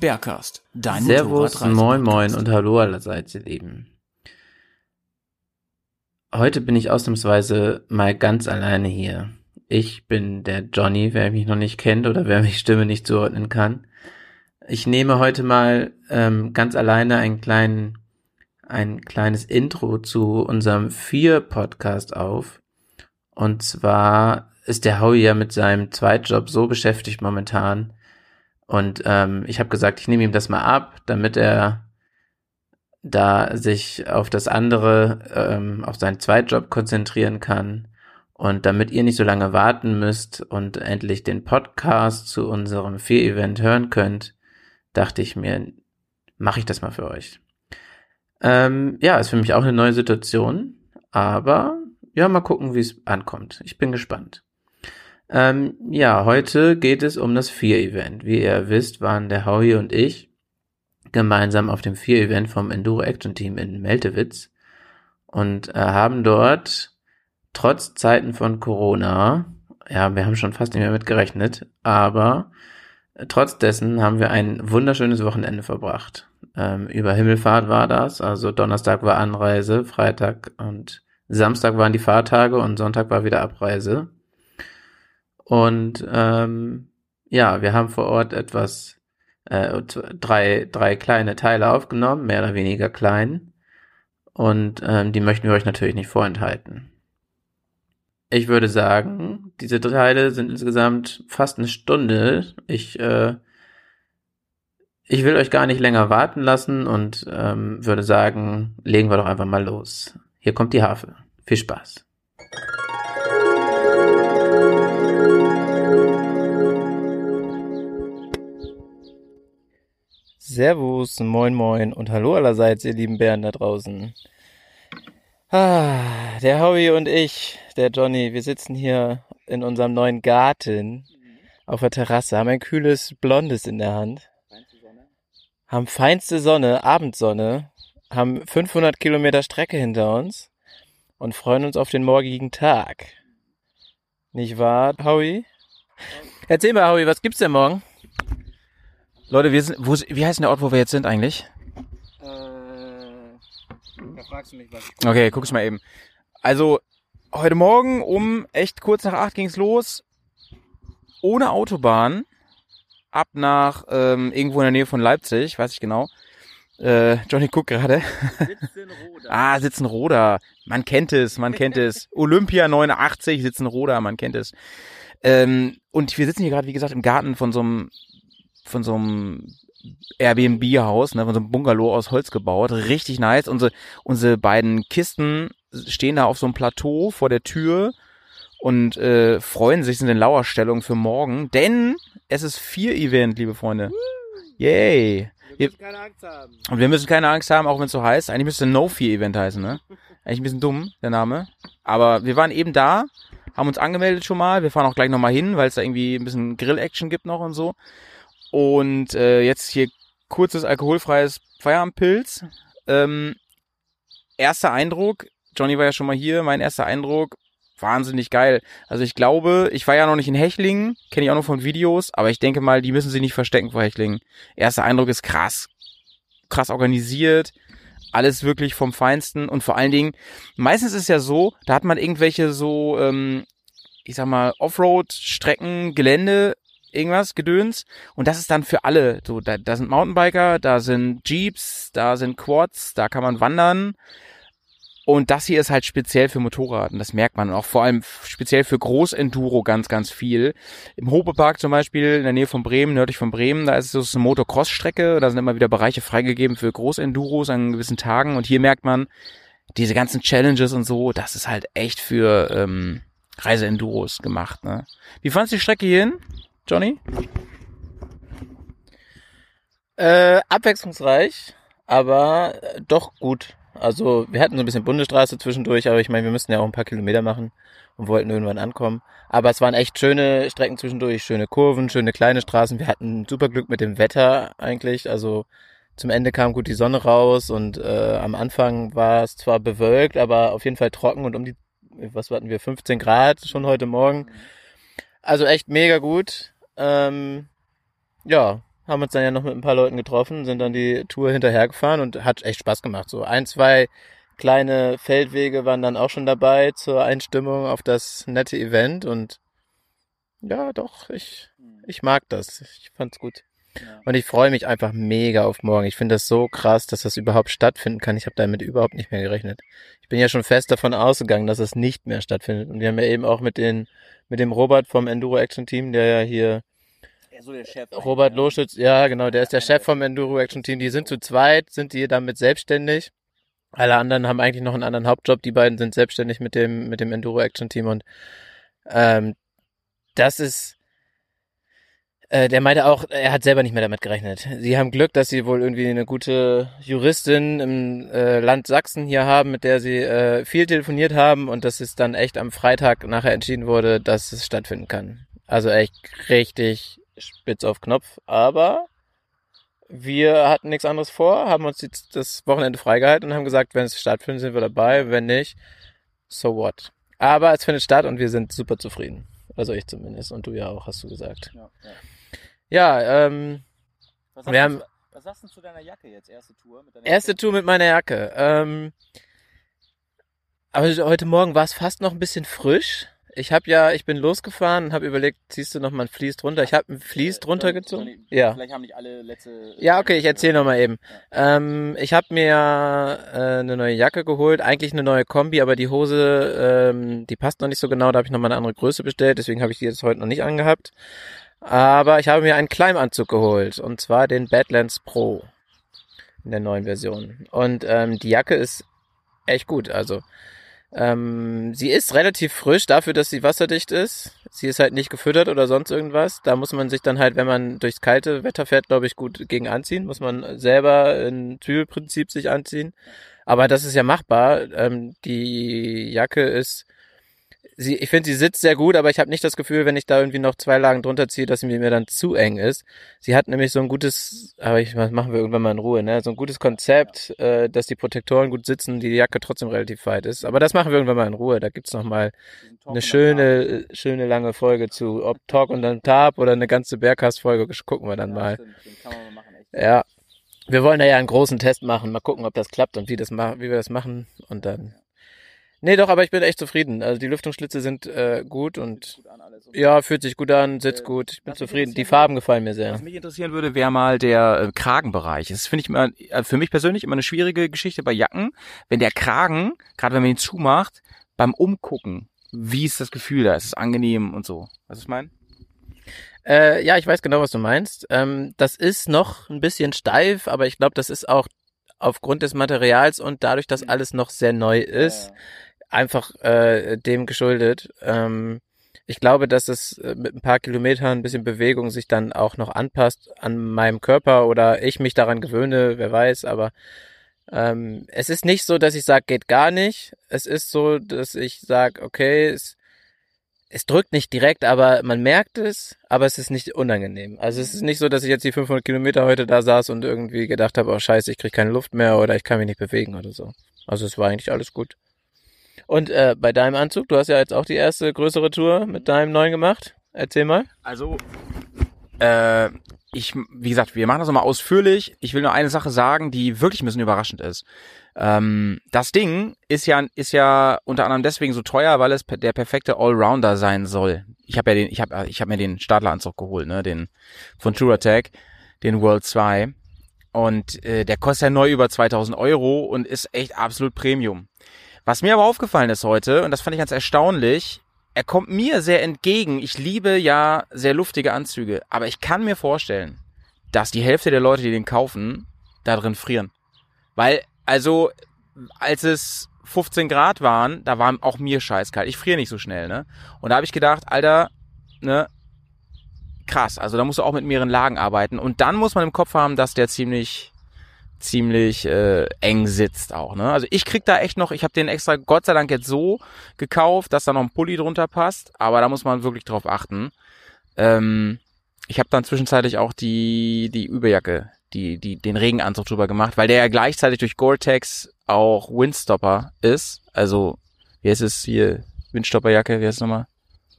Bergcast, dein Servus, moin moin und hallo allerseits, ihr Lieben. Heute bin ich ausnahmsweise mal ganz alleine hier. Ich bin der Johnny, wer mich noch nicht kennt oder wer mich Stimme nicht zuordnen kann. Ich nehme heute mal ähm, ganz alleine einen kleinen, ein kleines Intro zu unserem Vier-Podcast auf. Und zwar ist der Howie ja mit seinem Zweitjob so beschäftigt momentan, und ähm, ich habe gesagt, ich nehme ihm das mal ab, damit er da sich auf das andere, ähm, auf seinen Zweitjob konzentrieren kann. Und damit ihr nicht so lange warten müsst und endlich den Podcast zu unserem Vier-Event hören könnt, dachte ich mir, mache ich das mal für euch. Ähm, ja, ist für mich auch eine neue Situation, aber ja, mal gucken, wie es ankommt. Ich bin gespannt. Ähm, ja, heute geht es um das Vier-Event. Wie ihr wisst, waren der Howie und ich gemeinsam auf dem Vier-Event vom Enduro Action Team in Meltewitz und äh, haben dort trotz Zeiten von Corona, ja, wir haben schon fast nicht mehr mit gerechnet, aber äh, trotz dessen haben wir ein wunderschönes Wochenende verbracht. Ähm, über Himmelfahrt war das, also Donnerstag war Anreise, Freitag und Samstag waren die Fahrtage und Sonntag war wieder Abreise. Und ähm, ja, wir haben vor Ort etwas, äh, drei, drei kleine Teile aufgenommen, mehr oder weniger klein. Und ähm, die möchten wir euch natürlich nicht vorenthalten. Ich würde sagen, diese Teile sind insgesamt fast eine Stunde. Ich, äh, ich will euch gar nicht länger warten lassen und ähm, würde sagen, legen wir doch einfach mal los. Hier kommt die Harfe. Viel Spaß. Servus, moin moin und hallo allerseits, ihr lieben Bären da draußen. Ah, der Howie und ich, der Johnny, wir sitzen hier in unserem neuen Garten auf der Terrasse, haben ein kühles Blondes in der Hand, haben feinste Sonne, Abendsonne, haben 500 Kilometer Strecke hinter uns und freuen uns auf den morgigen Tag. Nicht wahr, Howie? Erzähl mal, Howie, was gibt's denn morgen? Leute, wir sind, wo, wie heißt denn der Ort, wo wir jetzt sind eigentlich? Äh, da fragst du mich was. Okay, guck ich mal eben. Also, heute Morgen um echt kurz nach acht ging's los. Ohne Autobahn. Ab nach ähm, irgendwo in der Nähe von Leipzig, weiß ich genau. Äh, Johnny guckt gerade. ah, Sitzenroda. Man kennt es, man kennt es. Olympia 89, Sitzenroda, man kennt es. Ähm, und wir sitzen hier gerade, wie gesagt, im Garten von so einem von so einem Airbnb-Haus, ne, von so einem Bungalow aus Holz gebaut. Richtig nice. Unsere, unsere beiden Kisten stehen da auf so einem Plateau vor der Tür und äh, freuen sich, sind in Lauerstellung für morgen, denn es ist Vier-Event, liebe Freunde. Yay. Wir, keine Angst haben. und wir müssen keine Angst haben, auch wenn es so heißt. Eigentlich müsste No Fear Event heißen, ne? Eigentlich ein bisschen dumm, der Name. Aber wir waren eben da, haben uns angemeldet schon mal. Wir fahren auch gleich nochmal hin, weil es da irgendwie ein bisschen Grill-Action gibt noch und so. Und äh, jetzt hier kurzes alkoholfreies Feierabendpilz. Ähm, erster Eindruck, Johnny war ja schon mal hier, mein erster Eindruck, wahnsinnig geil. Also ich glaube, ich war ja noch nicht in Hechlingen, kenne ich auch noch von Videos, aber ich denke mal, die müssen sich nicht verstecken vor Hechlingen. Erster Eindruck ist krass. Krass organisiert, alles wirklich vom Feinsten und vor allen Dingen, meistens ist es ja so, da hat man irgendwelche so, ähm, ich sag mal, Offroad-Strecken, Gelände, irgendwas, Gedöns. Und das ist dann für alle. So, da, da sind Mountainbiker, da sind Jeeps, da sind Quads, da kann man wandern. Und das hier ist halt speziell für Motorrad und das merkt man auch vor allem speziell für Großenduro ganz, ganz viel. Im Hobepark zum Beispiel in der Nähe von Bremen, nördlich von Bremen, da ist es so eine Motocross-Strecke, da sind immer wieder Bereiche freigegeben für Großenduros an gewissen Tagen und hier merkt man, diese ganzen Challenges und so, das ist halt echt für ähm, Reiseenduros gemacht. Ne? Wie fandst du die Strecke hierhin? Johnny? Äh, abwechslungsreich, aber äh, doch gut. Also wir hatten so ein bisschen Bundesstraße zwischendurch, aber ich meine, wir müssten ja auch ein paar Kilometer machen und wollten irgendwann ankommen. Aber es waren echt schöne Strecken zwischendurch, schöne Kurven, schöne kleine Straßen. Wir hatten super Glück mit dem Wetter eigentlich. Also zum Ende kam gut die Sonne raus und äh, am Anfang war es zwar bewölkt, aber auf jeden Fall trocken und um die, was hatten wir, 15 Grad schon heute Morgen. Also echt mega gut. Ähm, ja, haben uns dann ja noch mit ein paar Leuten getroffen, sind dann die Tour hinterhergefahren und hat echt Spaß gemacht. So ein, zwei kleine Feldwege waren dann auch schon dabei zur Einstimmung auf das nette Event und ja, doch, ich, ich mag das. Ich fand's gut. Und ich freue mich einfach mega auf morgen. Ich finde das so krass, dass das überhaupt stattfinden kann. Ich habe damit überhaupt nicht mehr gerechnet. Ich bin ja schon fest davon ausgegangen, dass es nicht mehr stattfindet. Und wir haben ja eben auch mit den mit dem Robert vom Enduro Action Team, der ja hier so der Chef. Robert Loschütz, ja genau, der ist der Chef vom Enduro Action Team. Die sind zu zweit, sind die damit selbstständig. Alle anderen haben eigentlich noch einen anderen Hauptjob. Die beiden sind selbstständig mit dem mit dem Enduro Action Team und ähm, das ist äh, der meinte auch, er hat selber nicht mehr damit gerechnet. Sie haben Glück, dass sie wohl irgendwie eine gute Juristin im äh, Land Sachsen hier haben, mit der sie äh, viel telefoniert haben und dass es dann echt am Freitag nachher entschieden wurde, dass es stattfinden kann. Also echt richtig spitz auf Knopf. Aber wir hatten nichts anderes vor, haben uns das Wochenende freigehalten und haben gesagt, wenn es stattfindet, sind wir dabei. Wenn nicht, so what. Aber es findet statt und wir sind super zufrieden. Also ich zumindest. Und du ja auch, hast du gesagt. Ja, ja. Ja, ähm, Was Wir haben- was sagst du zu deiner Jacke jetzt? Erste Tour mit deiner erste Tour mit meiner Jacke. Ähm, aber heute Morgen war es fast noch ein bisschen frisch. Ich habe ja, ich bin losgefahren und habe überlegt, ziehst du noch mal ein Vlies drunter? Ich habe ein Vlies drunter gezogen. Ja. Vielleicht haben nicht alle letzte. Ja, okay, ich erzähle noch mal eben. Ähm, ich habe mir äh, eine neue Jacke geholt, eigentlich eine neue Kombi, aber die Hose, ähm, die passt noch nicht so genau. Da habe ich noch mal eine andere Größe bestellt, deswegen habe ich die jetzt heute noch nicht angehabt. Aber ich habe mir einen Kleimanzug geholt und zwar den Badlands Pro in der neuen Version. Und ähm, die Jacke ist echt gut. Also ähm, sie ist relativ frisch dafür, dass sie wasserdicht ist. Sie ist halt nicht gefüttert oder sonst irgendwas. Da muss man sich dann halt, wenn man durchs kalte Wetter fährt, glaube ich, gut gegen anziehen. Muss man selber in Zwiebelprinzip sich anziehen. Aber das ist ja machbar. Ähm, die Jacke ist, sie, ich finde, sie sitzt sehr gut, aber ich habe nicht das Gefühl, wenn ich da irgendwie noch zwei Lagen drunter ziehe, dass sie mir dann zu eng ist. Sie hat nämlich so ein gutes, aber ich, das machen wir irgendwann mal in Ruhe, ne? So ein gutes Konzept, äh, dass die Protektoren gut sitzen, die Jacke trotzdem relativ weit ist. Aber das machen wir irgendwann mal in Ruhe. Da gibt's noch mal eine schöne, schöne lange Folge zu, ob Talk und dann Tab oder eine ganze Bergcast-Folge, gucken wir dann mal. Ja. Wir wollen da ja einen großen Test machen, mal gucken, ob das klappt und wie das ma wie wir das machen und dann. Nee, doch, aber ich bin echt zufrieden. Also die Lüftungsschlitze sind äh, gut und ja, fühlt sich gut an, sitzt gut. Ich bin zufrieden. Die Farben gefallen mir sehr. Was mich interessieren würde, wäre mal der äh, Kragenbereich. Das finde ich immer, äh, für mich persönlich immer eine schwierige Geschichte bei Jacken. Wenn der Kragen, gerade wenn man ihn zumacht, beim Umgucken, wie ist das Gefühl da? Ist es angenehm und so? Was ich meine? Äh, ja, ich weiß genau, was du meinst. Ähm, das ist noch ein bisschen steif, aber ich glaube, das ist auch aufgrund des Materials und dadurch, dass alles noch sehr neu ist, einfach äh, dem geschuldet. Ähm, ich glaube, dass es äh, mit ein paar Kilometern ein bisschen Bewegung sich dann auch noch anpasst an meinem Körper oder ich mich daran gewöhne, wer weiß, aber ähm, es ist nicht so, dass ich sage, geht gar nicht. Es ist so, dass ich sage, okay, es, es drückt nicht direkt, aber man merkt es, aber es ist nicht unangenehm. Also es ist nicht so, dass ich jetzt die 500 Kilometer heute da saß und irgendwie gedacht habe, oh scheiße, ich kriege keine Luft mehr oder ich kann mich nicht bewegen oder so. Also es war eigentlich alles gut. Und äh, bei deinem Anzug, du hast ja jetzt auch die erste größere Tour mit deinem neuen gemacht. Erzähl mal. Also, äh, ich, wie gesagt, wir machen das nochmal ausführlich. Ich will nur eine Sache sagen, die wirklich ein bisschen überraschend ist. Ähm, das Ding ist ja, ist ja unter anderem deswegen so teuer, weil es der perfekte Allrounder sein soll. Ich habe ja den, ich habe, ich habe mir den Startleranzug geholt, ne, den von Touratech, den World 2. Und äh, der kostet ja neu über 2000 Euro und ist echt absolut Premium. Was mir aber aufgefallen ist heute, und das fand ich ganz erstaunlich, er kommt mir sehr entgegen. Ich liebe ja sehr luftige Anzüge, aber ich kann mir vorstellen, dass die Hälfte der Leute, die den kaufen, da drin frieren. Weil, also, als es 15 Grad waren, da war auch mir scheißkalt. Ich friere nicht so schnell, ne? Und da habe ich gedacht, Alter, ne, krass. Also da musst du auch mit mehreren Lagen arbeiten. Und dann muss man im Kopf haben, dass der ziemlich ziemlich äh, eng sitzt auch. Ne? Also ich krieg da echt noch, ich habe den extra Gott sei Dank jetzt so gekauft, dass da noch ein Pulli drunter passt, aber da muss man wirklich drauf achten. Ähm, ich habe dann zwischenzeitlich auch die die Überjacke, die die den Regenanzug drüber gemacht, weil der ja gleichzeitig durch Gore-Tex auch Windstopper ist. Also wie heißt es hier Windstopperjacke? Wie heißt es nochmal?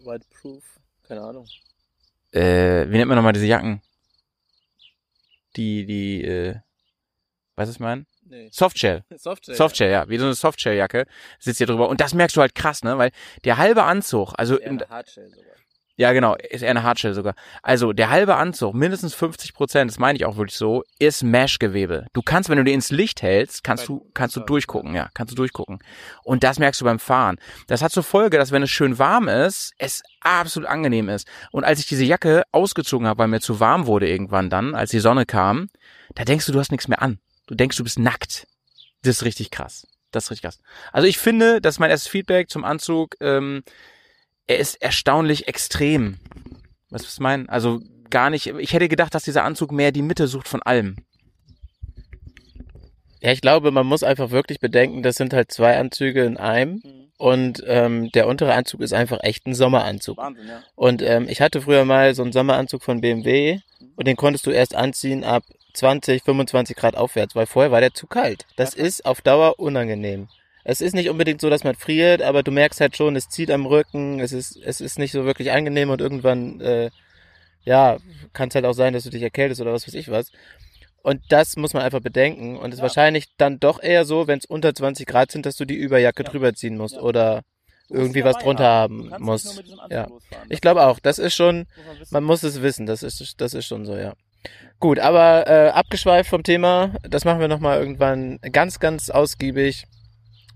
Whiteproof, keine Ahnung. Äh, wie nennt man nochmal diese Jacken? Die die äh, weißt du was ich meine? Nee. Softshell. Softshell. Softshell, ja, wie so eine Softshell-Jacke sitzt hier drüber. Und das merkst du halt krass, ne? Weil der halbe Anzug, also Ja, eine Hardshell sogar. ja genau, ist eher eine Hardshell sogar. Also der halbe Anzug, mindestens 50 Prozent, das meine ich auch wirklich so, ist Mesh-Gewebe. Du kannst, wenn du den ins Licht hältst, kannst du kannst du durchgucken, ja, kannst du durchgucken. Und das merkst du beim Fahren. Das hat zur Folge, dass wenn es schön warm ist, es absolut angenehm ist. Und als ich diese Jacke ausgezogen habe, weil mir zu warm wurde irgendwann dann, als die Sonne kam, da denkst du, du hast nichts mehr an. Du denkst, du bist nackt. Das ist richtig krass. Das ist richtig krass. Also ich finde, das ist mein erstes Feedback zum Anzug. Ähm, er ist erstaunlich extrem. Was ist mein? Also gar nicht. Ich hätte gedacht, dass dieser Anzug mehr die Mitte sucht von allem. Ja, ich glaube, man muss einfach wirklich bedenken, das sind halt zwei Anzüge in einem. Und ähm, der untere Anzug ist einfach echt ein Sommeranzug. Wahnsinn, ja. Und ähm, ich hatte früher mal so einen Sommeranzug von BMW und den konntest du erst anziehen ab 20, 25 Grad aufwärts, weil vorher war der zu kalt. Das ist auf Dauer unangenehm. Es ist nicht unbedingt so, dass man friert, aber du merkst halt schon, es zieht am Rücken, es ist, es ist nicht so wirklich angenehm und irgendwann, äh, ja, kann es halt auch sein, dass du dich erkältest oder was weiß ich was. Und das muss man einfach bedenken. Und es ist wahrscheinlich dann doch eher so, wenn es unter 20 Grad sind, dass du die Überjacke drüber ziehen musst oder irgendwie was drunter haben musst. Ja. Ich glaube auch, das ist schon, man muss es wissen, das ist, das ist schon so, ja. Gut, aber äh, abgeschweift vom Thema, das machen wir nochmal irgendwann ganz, ganz ausgiebig.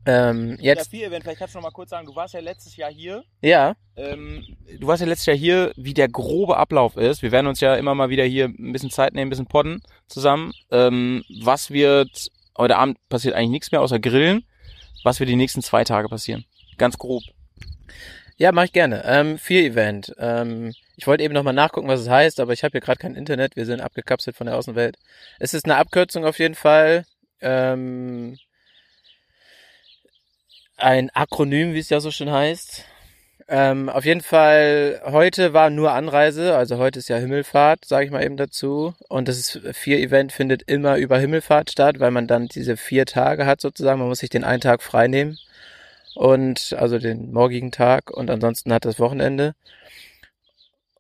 Ähm, jetzt, vier Event, vielleicht kannst du noch mal kurz sagen, du warst ja letztes Jahr hier. ja, Ähm, du warst ja letztes Jahr hier, wie der grobe Ablauf ist. Wir werden uns ja immer mal wieder hier ein bisschen Zeit nehmen, ein bisschen podden zusammen. Ähm, was wird, heute Abend passiert eigentlich nichts mehr außer Grillen. Was wird die nächsten zwei Tage passieren? Ganz grob. Ja, mache ich gerne. Ähm, vier Event. Ähm, ich wollte eben nochmal nachgucken, was es heißt, aber ich habe hier gerade kein Internet. Wir sind abgekapselt von der Außenwelt. Es ist eine Abkürzung auf jeden Fall. Ähm, ein Akronym, wie es ja so schön heißt. Ähm, auf jeden Fall, heute war nur Anreise, also heute ist ja Himmelfahrt, sage ich mal eben dazu. Und das ist vier Event findet immer über Himmelfahrt statt, weil man dann diese vier Tage hat sozusagen. Man muss sich den einen Tag frei nehmen und also den morgigen Tag und ansonsten hat das Wochenende.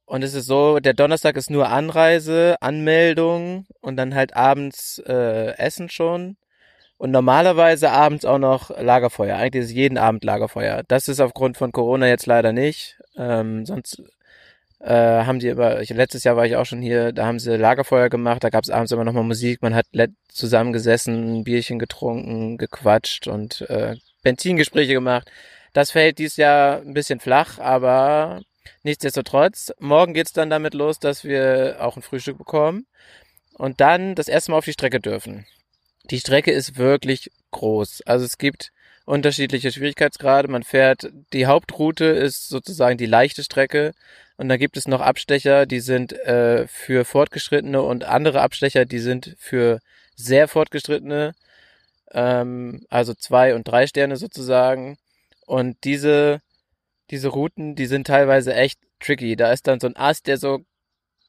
Und es ist so, der Donnerstag ist nur Anreise, Anmeldung und dann halt abends äh, Essen schon. Und normalerweise abends auch noch Lagerfeuer. Eigentlich ist jeden Abend Lagerfeuer. Das ist aufgrund von Corona jetzt leider nicht. Ähm, sonst äh, haben die aber, ich, letztes Jahr war ich auch schon hier, da haben sie Lagerfeuer gemacht, da gab es abends immer nochmal Musik, man hat zusammengesessen, ein Bierchen getrunken, gequatscht und äh, Benzingespräche gemacht. Das fällt dieses Jahr ein bisschen flach, aber nichtsdestotrotz, morgen geht's dann damit los, dass wir auch ein Frühstück bekommen und dann das erste Mal auf die Strecke dürfen. Die Strecke ist wirklich groß. Also es gibt unterschiedliche Schwierigkeitsgrade. Man fährt, die Hauptroute ist sozusagen die leichte Strecke und dann gibt es noch Abstecher, die sind äh, für Fortgeschrittene und andere Abstecher, die sind für sehr Fortgeschrittene, ähm, also zwei und drei Sterne sozusagen. Und diese, diese Routen, die sind teilweise echt tricky. Da ist dann so ein Ast, der so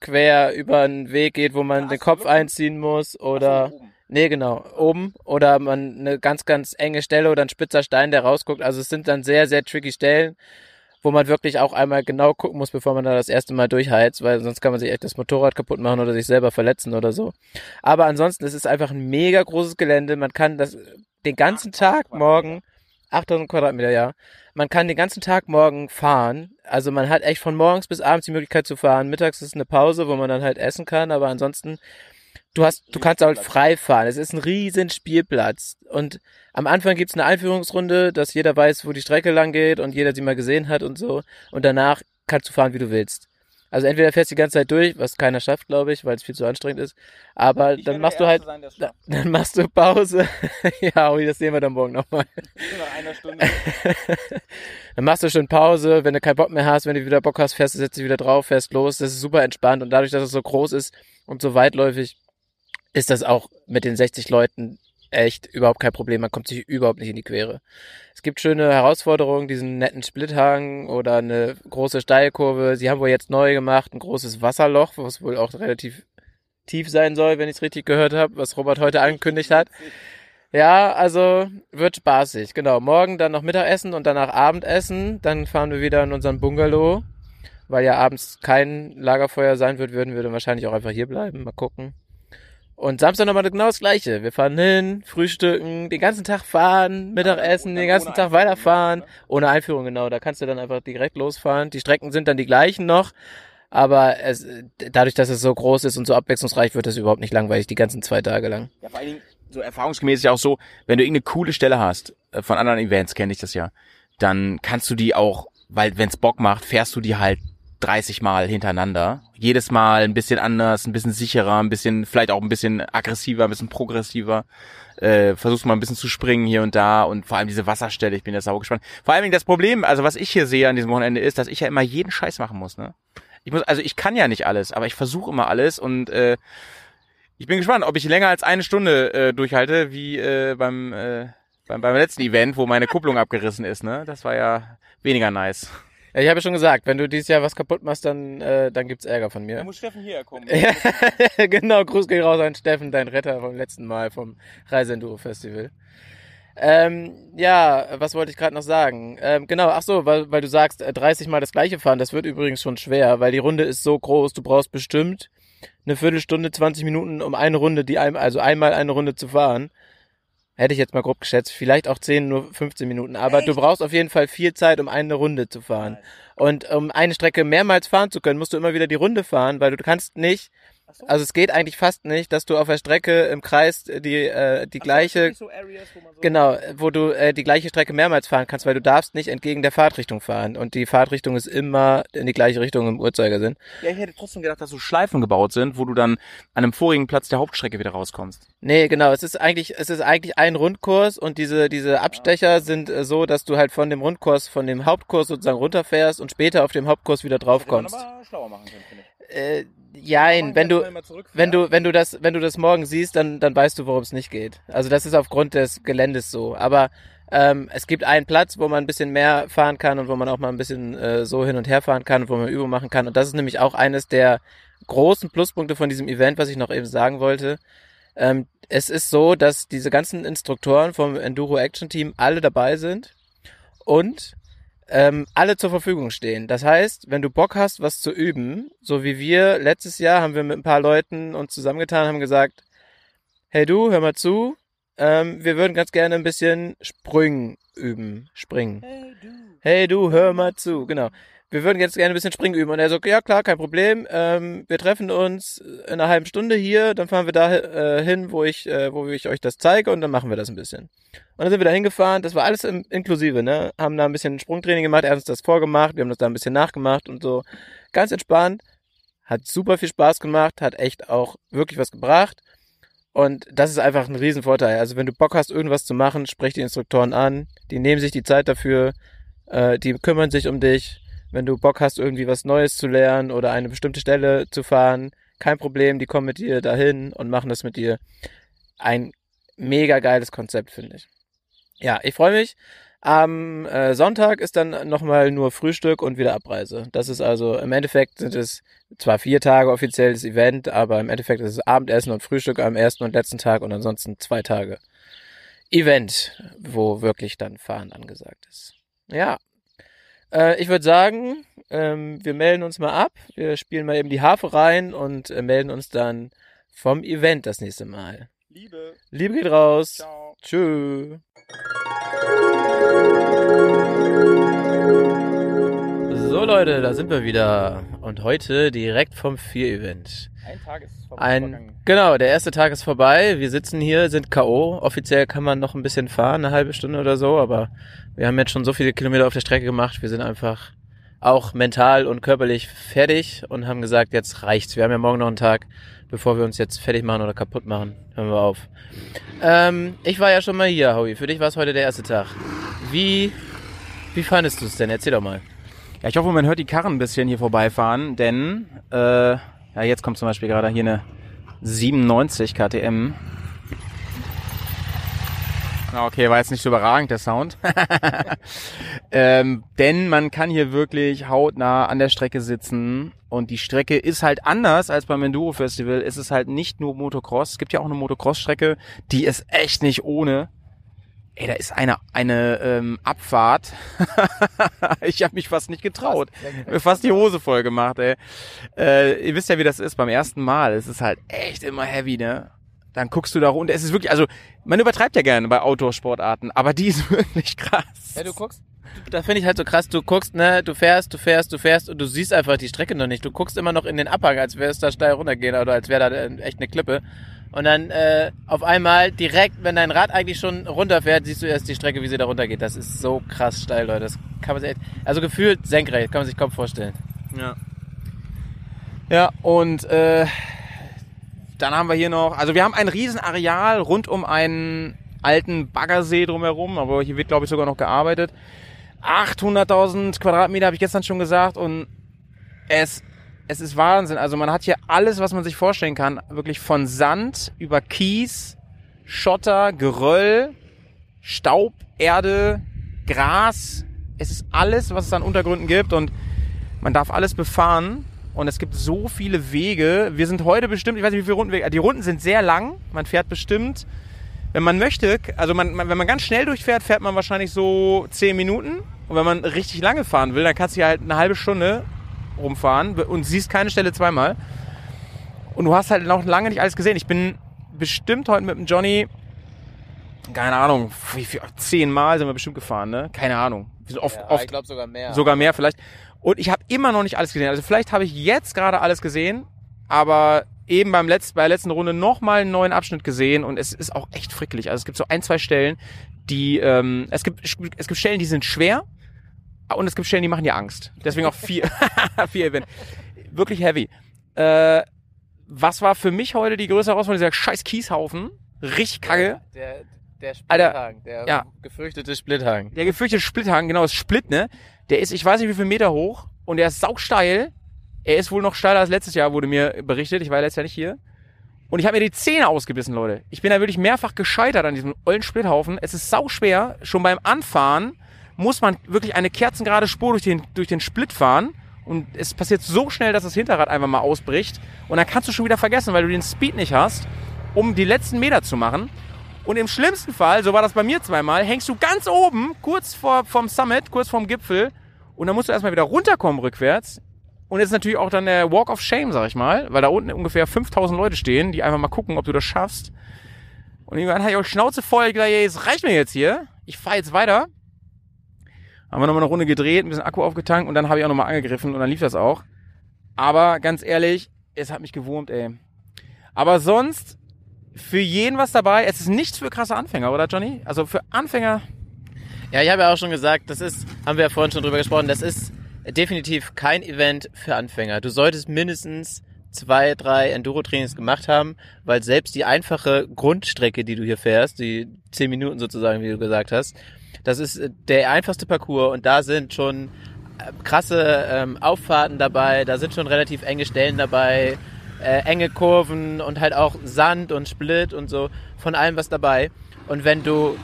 quer über einen Weg geht, wo man den Kopf einziehen muss oder Nee, genau. Oben oder man eine ganz, ganz enge Stelle oder ein spitzer Stein, der rausguckt. Also es sind dann sehr, sehr tricky Stellen, wo man wirklich auch einmal genau gucken muss, bevor man da das erste Mal durchheizt, weil sonst kann man sich echt das Motorrad kaputt machen oder sich selber verletzen oder so. Aber ansonsten, es ist einfach ein mega großes Gelände. Man kann das den ganzen Tag morgen, 8000 Quadratmeter, ja. Man kann den ganzen Tag morgen fahren. Also man hat echt von morgens bis abends die Möglichkeit zu fahren. Mittags ist eine Pause, wo man dann halt essen kann, aber ansonsten du hast, du kannst halt frei fahren. Es ist ein riesen Spielplatz. Und am Anfang gibt's eine Einführungsrunde, dass jeder weiß, wo die Strecke lang geht und jeder sie mal gesehen hat und so. Und danach kannst du fahren, wie du willst. Also entweder fährst du die ganze Zeit durch, was keiner schafft, glaube ich, weil es viel zu anstrengend ist. Aber dann machst du halt, da- dann machst du Pause. ja, Ui, das sehen wir dann morgen nochmal. Nach einer Stunde. Dann machst du schon Pause, wenn du keinen Bock mehr hast, wenn du wieder Bock hast, fährst du setzt dich wieder drauf, fährst los. Das ist super entspannt und dadurch, dass es so groß ist und so weitläufig, ist das auch mit den 60 Leuten echt überhaupt kein Problem. Man kommt sich überhaupt nicht in die Quere. Es gibt schöne Herausforderungen, diesen netten Splithang oder eine große Steilkurve. Sie haben wohl jetzt neu gemacht, ein großes Wasserloch, was wohl auch relativ tief sein soll, wenn ich es richtig gehört habe, was Robert heute angekündigt hat. Ja, also wird spaßig. Genau. Morgen dann noch Mittagessen und danach Abendessen. Dann fahren wir wieder in unseren Bungalow. Weil ja abends kein Lagerfeuer sein wird, würden wir dann wahrscheinlich auch einfach hier bleiben. Mal gucken. Und Samstag nochmal genau das gleiche. Wir fahren hin, frühstücken, den ganzen Tag fahren, Mittagessen, den ganzen Tag weiterfahren. Ohne Einführung, genau. Da kannst du dann einfach direkt losfahren. Die Strecken sind dann die gleichen noch. Aber es, dadurch, dass es so groß ist und so abwechslungsreich, wird es überhaupt nicht langweilig, die ganzen zwei Tage lang. Ja, vor allen Dingen, so erfahrungsgemäß ist ja auch so, wenn du irgendeine coole Stelle hast, äh, von anderen Events kenne ich das ja, dann kannst du die auch, weil wenn's Bock macht, fährst du die halt 30 Mal hintereinander. Jedes Mal ein bisschen anders, ein bisschen sicherer, ein bisschen, vielleicht auch ein bisschen aggressiver, ein bisschen progressiver. Äh, versuchst mal ein bisschen zu springen hier und da und vor allem diese Wasserstelle, ich bin da sau gespannt. Vor allem das Problem, also was ich hier sehe an diesem Wochenende ist, dass ich ja immer jeden Scheiß machen muss, ne? Ich muss, also ich kann ja nicht alles, aber ich versuche immer alles und äh, ich bin gespannt, ob ich länger als eine Stunde äh, durchhalte, wie äh, beim, äh, beim beim letzten Event, wo meine Kupplung abgerissen ist, ne? Das war ja weniger nice. Ja, ich habe ja schon gesagt, wenn du dieses Jahr was kaputt machst, dann, äh, dann gibt's Ärger von mir. muss Steffen hierher kommen. Ja, genau, Gruß geht raus an Steffen, dein Retter vom letzten Mal vom Reiseenduro Festival. Ähm, ja, was wollte ich gerade noch sagen? Ähm, genau, ach so, weil, weil du sagst, äh, 30 Mal das gleiche fahren, das wird übrigens schon schwer, weil die Runde ist so groß, du brauchst bestimmt eine Viertelstunde, 20 Minuten, um eine Runde, die ein, also einmal eine Runde zu fahren. Hätte ich jetzt mal grob geschätzt, vielleicht auch 10, nur 15 Minuten, aber du brauchst auf jeden Fall viel Zeit, um eine Runde zu fahren. Und um eine Strecke mehrmals fahren zu können, musst du immer wieder die Runde fahren, weil du kannst nicht, also es geht eigentlich fast nicht, dass du auf der Strecke im Kreis die, äh, die gleiche, genau, wo du äh, die gleiche Strecke mehrmals fahren kannst, weil du darfst nicht entgegen der Fahrtrichtung fahren. Und die Fahrtrichtung ist immer in die gleiche Richtung im Uhrzeigersinn. Ja, ich hätte trotzdem gedacht, dass so Schleifen gebaut sind, wo du dann an einem vorigen Platz der Hauptstrecke wieder rauskommst. Nee, genau, es ist eigentlich, es ist eigentlich ein Rundkurs und diese, diese Abstecher sind äh, so, dass du halt von dem Rundkurs, von dem Hauptkurs sozusagen runterfährst und später auf dem Hauptkurs wieder draufkommst. schlauer machen können, finde ich. Äh, jein, wenn du, wenn du, wenn du das, wenn du das morgen siehst, dann, dann weißt du, worum es nicht geht. Also das ist aufgrund des Geländes so. Aber ähm, es gibt einen Platz, wo man ein bisschen mehr fahren kann und wo man auch mal ein bisschen äh, so hin und her fahren kann und wo man Übung machen kann. Und das ist nämlich auch eines der großen Pluspunkte von diesem Event, was ich noch eben sagen wollte. Ähm, es ist so, dass diese ganzen Instruktoren vom Enduro Action Team alle dabei sind und ähm, alle zur Verfügung stehen. Das heißt, wenn du Bock hast, was zu üben, so wie wir letztes Jahr haben wir mit ein paar Leuten uns zusammengetan, haben gesagt, hey du, hör mal zu, ähm, wir würden ganz gerne ein bisschen Sprüngen üben, springen. Hey du, hör mal zu, genau. Wir würden jetzt gerne ein bisschen Springen üben. Und er so, ja klar, kein Problem. Ähm, wir treffen uns in einer halben Stunde hier, dann fahren wir da äh, hin, wo ich, äh, wo ich euch das zeige und dann machen wir das ein bisschen. Und dann sind wir da hingefahren, das war alles im, inklusive, ne? Haben da ein bisschen Sprungtraining gemacht, er hat uns das vorgemacht, wir haben das da ein bisschen nachgemacht und so. Ganz entspannt, hat super viel Spaß gemacht, hat echt auch wirklich was gebracht. Und das ist einfach ein Riesenvorteil. Also wenn du Bock hast, irgendwas zu machen, sprech die Instruktoren an, die nehmen sich die Zeit dafür, äh, die kümmern sich um dich. Wenn du Bock hast, irgendwie was Neues zu lernen oder eine bestimmte Stelle zu fahren, kein Problem, die kommen mit dir dahin und machen das mit dir. Ein mega geiles Konzept, finde ich. Ja, ich freue mich. Am äh, Sonntag ist dann nochmal nur Frühstück und wieder Abreise. Das ist also, im Endeffekt sind es zwar vier Tage offizielles Event, aber im Endeffekt ist es Abendessen und Frühstück am ersten und letzten Tag und ansonsten zwei Tage Event, wo wirklich dann Fahren angesagt ist. Ja, äh, ich würde sagen, ähm, wir melden uns mal ab. Wir spielen mal eben die Harfe rein und äh, melden uns dann vom Event das nächste Mal. Liebe. Liebe geht raus. Ciao. Tschö. So Leute, da sind wir wieder. Und heute direkt vom Vier-Event. Ein Tag ist Ein, genau, der erste Tag ist vorbei. Wir sitzen hier, sind K.O. Offiziell kann man noch ein bisschen fahren, eine halbe Stunde oder so, aber wir haben jetzt schon so viele Kilometer auf der Strecke gemacht. Wir sind einfach auch mental und körperlich fertig und haben gesagt, jetzt reicht's. Wir haben ja morgen noch einen Tag, bevor wir uns jetzt fertig machen oder kaputt machen. Hören wir auf. Ähm, ich war ja schon mal hier, Howie. Für dich war es heute der erste Tag. Wie, wie fandest du es denn? Erzähl doch mal. Ja, ich hoffe, man hört die Karren ein bisschen hier vorbeifahren, denn äh, ja, jetzt kommt zum Beispiel gerade hier eine 97 KTM. Okay, war jetzt nicht so überragend, der Sound. ähm, denn man kann hier wirklich hautnah an der Strecke sitzen und die Strecke ist halt anders als beim Enduro Festival. Es ist halt nicht nur Motocross. Es gibt ja auch eine Motocross-Strecke, die ist echt nicht ohne. Ey, da ist eine eine ähm, Abfahrt. ich habe mich fast nicht getraut. Mir fast die Hose voll gemacht, ey. Äh, ihr wisst ja, wie das ist beim ersten Mal. Es ist halt echt immer heavy, ne? Dann guckst du da runter. Es ist wirklich, also man übertreibt ja gerne bei Outdoor-Sportarten, aber die ist wirklich krass. Ja, du guckst. Da finde ich halt so krass, du guckst, ne, du fährst, du fährst, du fährst und du siehst einfach die Strecke noch nicht. Du guckst immer noch in den Abhang, als wäre es da steil runtergehen oder als wäre da äh, echt eine Klippe. Und dann äh, auf einmal direkt, wenn dein Rad eigentlich schon runterfährt, siehst du erst die Strecke, wie sie da runtergeht. Das ist so krass steil, Leute. Das kann man sich echt, also gefühlt senkrecht, kann man sich kaum vorstellen. Ja. Ja, und äh, dann haben wir hier noch, also wir haben ein Riesenareal rund um einen alten Baggersee drumherum, aber hier wird, glaube ich, sogar noch gearbeitet. 800.000 Quadratmeter habe ich gestern schon gesagt und es, es ist Wahnsinn. Also man hat hier alles, was man sich vorstellen kann, wirklich von Sand über Kies, Schotter, Geröll, Staub, Erde, Gras. Es ist alles, was es an Untergründen gibt und man darf alles befahren und es gibt so viele Wege. Wir sind heute bestimmt, ich weiß nicht, wie viele Runden wir, die Runden sind sehr lang. Man fährt bestimmt, wenn man möchte, also man, man, wenn man ganz schnell durchfährt, fährt man wahrscheinlich so 10 Minuten. Und wenn man richtig lange fahren will, dann kannst du halt eine halbe Stunde rumfahren und siehst keine Stelle zweimal. Und du hast halt noch lange nicht alles gesehen. Ich bin bestimmt heute mit dem Johnny, keine Ahnung, wie viel, zehnmal sind wir bestimmt gefahren, ne? Keine Ahnung. Wir sind oft, oft glaube sogar mehr. sogar mehr vielleicht. Und ich habe immer noch nicht alles gesehen. Also vielleicht habe ich jetzt gerade alles gesehen, aber eben beim letzten, bei der letzten Runde nochmal einen neuen Abschnitt gesehen und es ist auch echt frickelig. Also es gibt so ein, zwei Stellen, die, ähm, es gibt, es gibt Stellen, die sind schwer und es gibt Stellen, die machen dir Angst. Deswegen auch vier, vier Event. Wirklich heavy. Äh, was war für mich heute die größte Herausforderung? Dieser scheiß Kieshaufen. Richtig kacke. Der, der Alter, Splithagen, der ja. gefürchtete Splithagen. Der gefürchtete Splitthang, genau, das Split, ne? Der ist, ich weiß nicht wie viel Meter hoch und der ist saugsteil. Er ist wohl noch steiler als letztes Jahr, wurde mir berichtet. Ich war letztes Jahr nicht hier. Und ich habe mir die Zähne ausgebissen, Leute. Ich bin da wirklich mehrfach gescheitert an diesem ollen Splithaufen. Es ist sauschwer. Schon beim Anfahren muss man wirklich eine kerzengerade Spur durch den, durch den Split fahren. Und es passiert so schnell, dass das Hinterrad einfach mal ausbricht. Und dann kannst du schon wieder vergessen, weil du den Speed nicht hast, um die letzten Meter zu machen. Und im schlimmsten Fall, so war das bei mir zweimal, hängst du ganz oben, kurz vor, vom Summit, kurz vorm Gipfel. Und dann musst du erstmal wieder runterkommen rückwärts. Und jetzt ist natürlich auch dann der Walk of Shame, sag ich mal, weil da unten ungefähr 5000 Leute stehen, die einfach mal gucken, ob du das schaffst. Und irgendwann hatte ich auch Schnauze voll, ich gesagt, ey, es reicht mir jetzt hier. Ich fahr jetzt weiter. Haben wir nochmal eine Runde gedreht, ein bisschen Akku aufgetankt und dann habe ich auch nochmal angegriffen und dann lief das auch. Aber ganz ehrlich, es hat mich gewurmt, ey. Aber sonst, für jeden was dabei. Es ist nichts für krasse Anfänger, oder Johnny? Also für Anfänger, Ja, ich habe ja auch schon gesagt, das ist, haben wir ja vorhin schon drüber gesprochen, das ist definitiv kein Event für Anfänger. Du solltest mindestens zwei, drei Enduro-Trainings gemacht haben, weil selbst die einfache Grundstrecke, die du hier fährst, die zehn Minuten sozusagen, wie du gesagt hast, das ist äh, der einfachste Parcours und da sind schon äh, krasse ähm, Auffahrten dabei, da sind schon relativ enge Stellen dabei, äh, enge Kurven und halt auch Sand und Split und so, von allem was dabei. Und wenn du,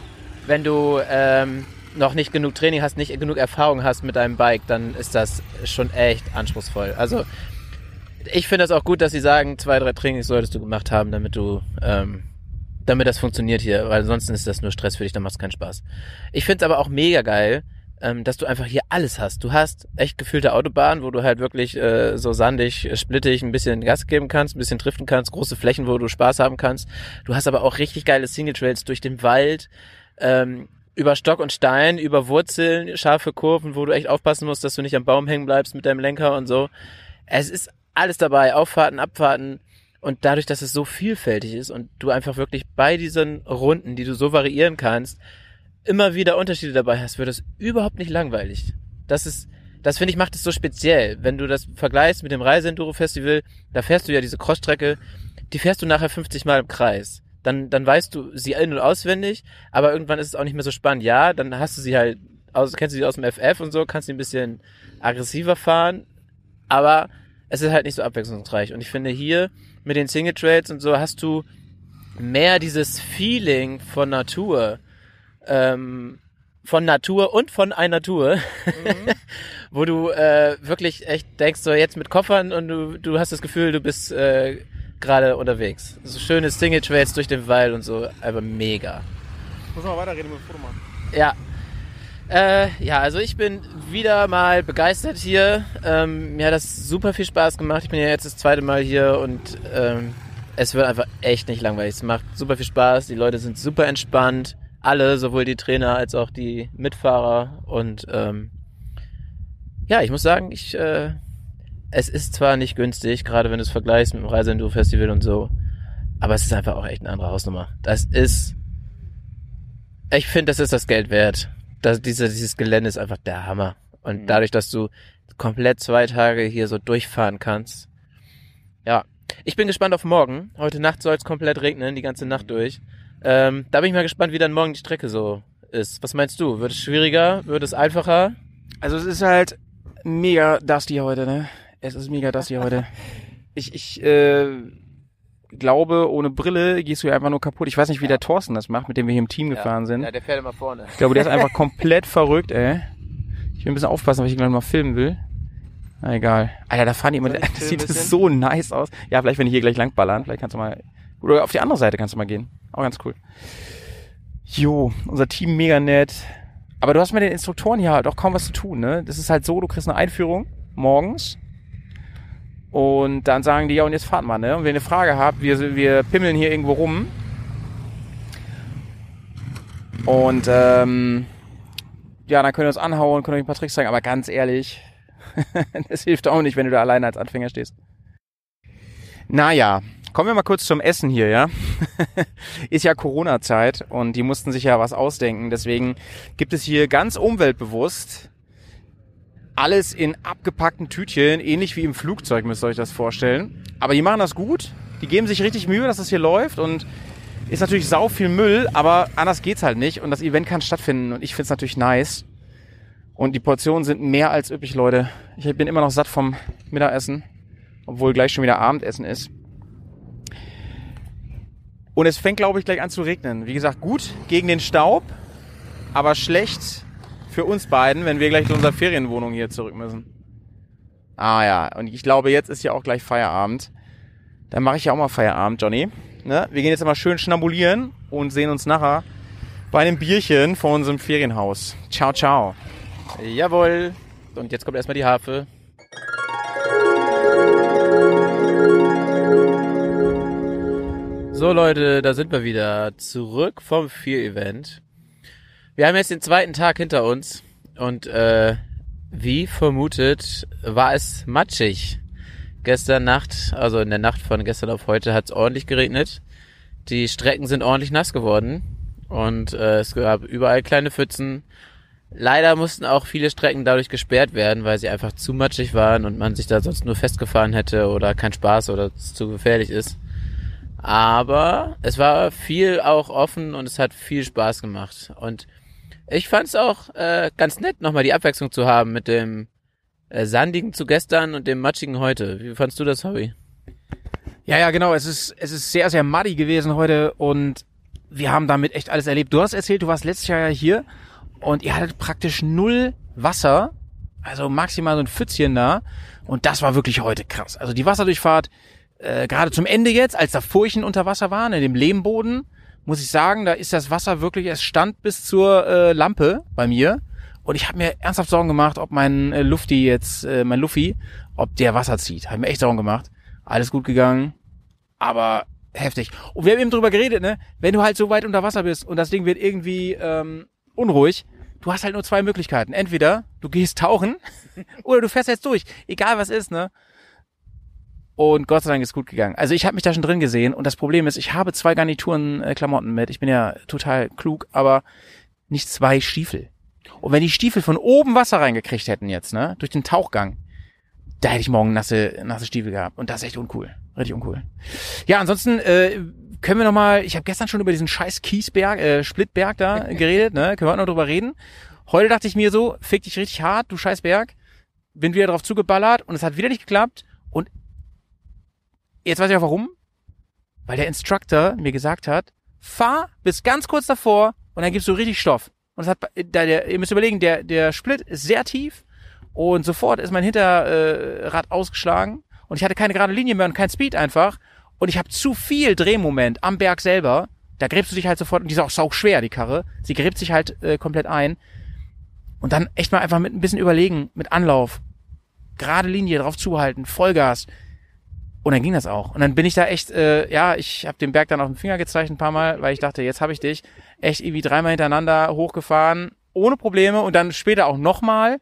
wenn du ähm, noch nicht genug Training hast, nicht genug Erfahrung hast mit deinem Bike, dann ist das schon echt anspruchsvoll. Also ich finde das auch gut, dass sie sagen, zwei, drei Trainings solltest du gemacht haben, damit du, ähm, damit das funktioniert hier, weil ansonsten ist das nur Stress für dich, dann macht es keinen Spaß. Ich finde es aber auch mega geil, ähm, dass du einfach hier alles hast. Du hast echt gefüllte Autobahn, wo du halt wirklich äh, so sandig, äh, splittig ein bisschen Gas geben kannst, ein bisschen driften kannst, große Flächen, wo du Spaß haben kannst. Du hast aber auch richtig geile Single Trails durch den Wald, ähm, über Stock und Stein, über Wurzeln, scharfe Kurven, wo du echt aufpassen musst, dass du nicht am Baum hängen bleibst mit deinem Lenker und so. Es ist alles dabei, Auffahrten, Abfahrten. Und dadurch, dass es so vielfältig ist und du einfach wirklich bei diesen Runden, die du so variieren kannst, immer wieder Unterschiede dabei hast, wird es überhaupt nicht langweilig. Das ist das finde ich macht es so speziell. Wenn du das vergleichst mit dem Reise-Enduro-Festival, da fährst du ja diese Crossstrecke, die fährst du nachher 50 Mal im Kreis. Dann, dann weißt du sie in- und auswendig, aber irgendwann ist es auch nicht mehr so spannend. Ja, dann hast du sie halt, aus, kennst du sie aus dem FF und so, kannst sie ein bisschen aggressiver fahren, aber es ist halt nicht so abwechslungsreich. Und ich finde hier mit den Single Trails und so hast du mehr dieses Feeling von Natur, ähm, von Natur und von einer Tour, wo du äh, wirklich echt denkst, so jetzt mit Koffern und du, du hast das Gefühl, du bist äh, gerade unterwegs. So schöne Single Trails durch den Wald und so, aber mega. Muss mal weiterreden mit dem Foto machen. Ja. Äh, ja, also ich bin wieder mal begeistert hier. Ähm, mir hat das super viel Spaß gemacht. Ich bin ja jetzt das zweite Mal hier und ähm, es wird einfach echt nicht langweilig. Es macht super viel Spaß. Die Leute sind super entspannt. Alle, sowohl die Trainer als auch die Mitfahrer. Und ähm, ja, ich muss sagen, ich, äh, es ist zwar nicht günstig, gerade wenn du es vergleichst mit dem Reiseenduro-Festival und so, aber es ist einfach auch echt eine andere Hausnummer. Das ist, ich finde, das ist das Geld wert. Das, diese, dieses Gelände ist einfach der Hammer. Und Mhm. dadurch, dass du komplett zwei Tage hier so durchfahren kannst. Ja. Ich bin gespannt auf morgen. Heute Nacht soll es komplett regnen, die ganze Nacht durch. Ähm, da bin ich mal gespannt, wie dann morgen die Strecke so ist. Was meinst du? Wird es schwieriger? Wird es einfacher? Also es ist halt mega dusty heute, ne? Es ist mega dusty heute. Ich, ich äh, glaube, ohne Brille gehst du ja einfach nur kaputt. Ich weiß nicht, wie der Thorsten das macht, mit dem wir hier im Team gefahren sind. Ja, der fährt immer vorne. Ich glaube, der ist einfach komplett verrückt, ey. Ich will ein bisschen aufpassen, weil ich ihn gleich mal filmen will. Na egal. Alter, da fahren die immer, das sieht so nice aus. Ja, vielleicht wenn die hier gleich lang ballern, vielleicht kannst du mal, oder auf die andere Seite kannst du mal gehen. Auch ganz cool. Jo, unser Team mega nett. Aber du hast mit den Instruktoren hier halt auch kaum was zu tun, ne? Das ist halt so, du kriegst eine Einführung morgens. Und dann sagen die, ja, und jetzt fahrt mal, ne? Und wenn ihr eine Frage habt, wir, wir pimmeln hier irgendwo rum. Und, ähm, ja, dann könnt ihr uns anhauen, könnt euch ein paar Tricks zeigen, aber ganz ehrlich, das hilft auch nicht, wenn du da alleine als Anfänger stehst. Naja, kommen wir mal kurz zum Essen hier, ja. Ist ja Corona-Zeit und die mussten sich ja was ausdenken. Deswegen gibt es hier ganz umweltbewusst alles in abgepackten Tütchen, ähnlich wie im Flugzeug, müsst ihr euch das vorstellen. Aber die machen das gut, die geben sich richtig Mühe, dass das hier läuft und ist natürlich sau viel Müll, aber anders geht's halt nicht und das Event kann stattfinden und ich find's natürlich nice. Und die Portionen sind mehr als üppig, Leute. Ich bin immer noch satt vom Mittagessen, obwohl gleich schon wieder Abendessen ist. Und es fängt, glaube ich, gleich an zu regnen. Wie gesagt, gut gegen den Staub, aber schlecht für uns beiden, wenn wir gleich zu unserer Ferienwohnung hier zurück müssen. Ah ja, und ich glaube, jetzt ist ja auch gleich Feierabend. Dann mache ich ja auch mal Feierabend, Johnny. Ne? Wir gehen jetzt mal schön schnabulieren und sehen uns nachher bei einem Bierchen vor unserem Ferienhaus. Ciao, ciao. Jawohl. Und jetzt kommt erstmal die Harfe. So Leute, da sind wir wieder zurück vom Vier-Event. Wir haben jetzt den zweiten Tag hinter uns und äh, wie vermutet war es matschig. Gestern Nacht, also in der Nacht von gestern auf heute, hat es ordentlich geregnet. Die Strecken sind ordentlich nass geworden und äh, es gab überall kleine Pfützen. Leider mussten auch viele Strecken dadurch gesperrt werden, weil sie einfach zu matschig waren und man sich da sonst nur festgefahren hätte oder kein Spaß oder es zu gefährlich ist. Aber es war viel auch offen und es hat viel Spaß gemacht. Und ich fand es auch äh, ganz nett, nochmal die Abwechslung zu haben mit dem äh, sandigen zu gestern und dem matschigen heute. Wie fandst du das Hobby? Ja, ja, genau. Es ist, es ist sehr, sehr muddy gewesen heute und wir haben damit echt alles erlebt. Du hast erzählt, du warst letztes Jahr ja hier und ihr hattet praktisch null Wasser, also maximal so ein Pfützchen da und das war wirklich heute krass. Also die Wasserdurchfahrt, äh, gerade zum Ende jetzt, als da Furchen unter Wasser waren, in dem Lehmboden, muss ich sagen, da ist das Wasser wirklich, es stand bis zur äh, Lampe bei mir und ich habe mir ernsthaft Sorgen gemacht, ob mein äh, Lufti jetzt, äh, mein Luffy, ob der Wasser zieht. Habe mir echt Sorgen gemacht. Alles gut gegangen, aber heftig. Und wir haben eben drüber geredet, ne? Wenn du halt so weit unter Wasser bist und das Ding wird irgendwie ähm, unruhig, du hast halt nur zwei Möglichkeiten. Entweder du gehst tauchen oder du fährst jetzt durch. Egal was ist, ne? Und Gott sei Dank ist gut gegangen. Also ich habe mich da schon drin gesehen und das Problem ist, ich habe zwei Garnituren äh, Klamotten mit. Ich bin ja total klug, aber nicht zwei Stiefel. Und wenn die Stiefel von oben Wasser reingekriegt hätten jetzt, ne, durch den Tauchgang, da hätte ich morgen nasse, nasse Stiefel gehabt. Und das ist echt uncool. Richtig uncool. Ja, ansonsten äh, können wir noch mal, ich habe gestern schon über diesen scheiß Kiesberg, äh, Splitberg da geredet, ne? Können wir auch noch drüber reden. Heute dachte ich mir so, fick dich richtig hart, du scheiß Berg. Bin wieder drauf zugeballert und es hat wieder nicht geklappt. Und jetzt weiß ich auch warum. Weil der Instructor mir gesagt hat, fahr bis ganz kurz davor und dann gibst du richtig Stoff. Und es hat, da der, ihr müsst überlegen, der, der Split ist sehr tief und sofort ist mein Hinterrad ausgeschlagen und ich hatte keine gerade Linie mehr und kein Speed einfach und ich habe zu viel Drehmoment am Berg selber. Da gräbst du dich halt sofort und die ist auch sau schwer, die Karre. Sie gräbt sich halt äh, komplett ein. Und dann echt mal einfach mit ein bisschen überlegen, mit Anlauf, gerade Linie drauf zuhalten, Vollgas. Und dann ging das auch. Und dann bin ich da echt, äh, ja, ich habe den Berg dann auf den Finger gezeigt ein paar Mal, weil ich dachte, jetzt habe ich dich echt irgendwie dreimal hintereinander hochgefahren, ohne Probleme und dann später auch nochmal.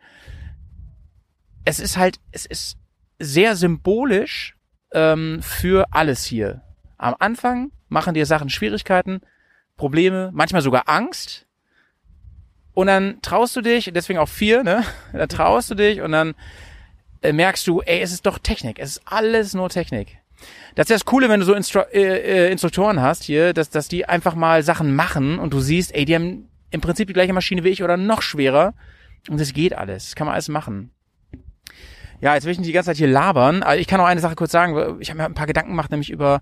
Es ist halt, es ist sehr symbolisch ähm, für alles hier. Am Anfang machen dir Sachen Schwierigkeiten, Probleme, manchmal sogar Angst. Und dann traust du dich, deswegen auch vier, ne? Dann traust du dich und dann merkst du, ey, es ist doch Technik. Es ist alles nur Technik. Das ist das Coole, wenn du so Instru äh, äh, Instruktoren hast hier, dass, dass die einfach mal Sachen machen und du siehst, ey, die haben im Prinzip die gleiche Maschine wie ich oder noch schwerer. Und es geht alles. Das kann man alles machen. Ja, jetzt will ich nicht die ganze Zeit hier labern. Aber ich kann auch eine Sache kurz sagen. Ich habe mir ein paar Gedanken gemacht, nämlich über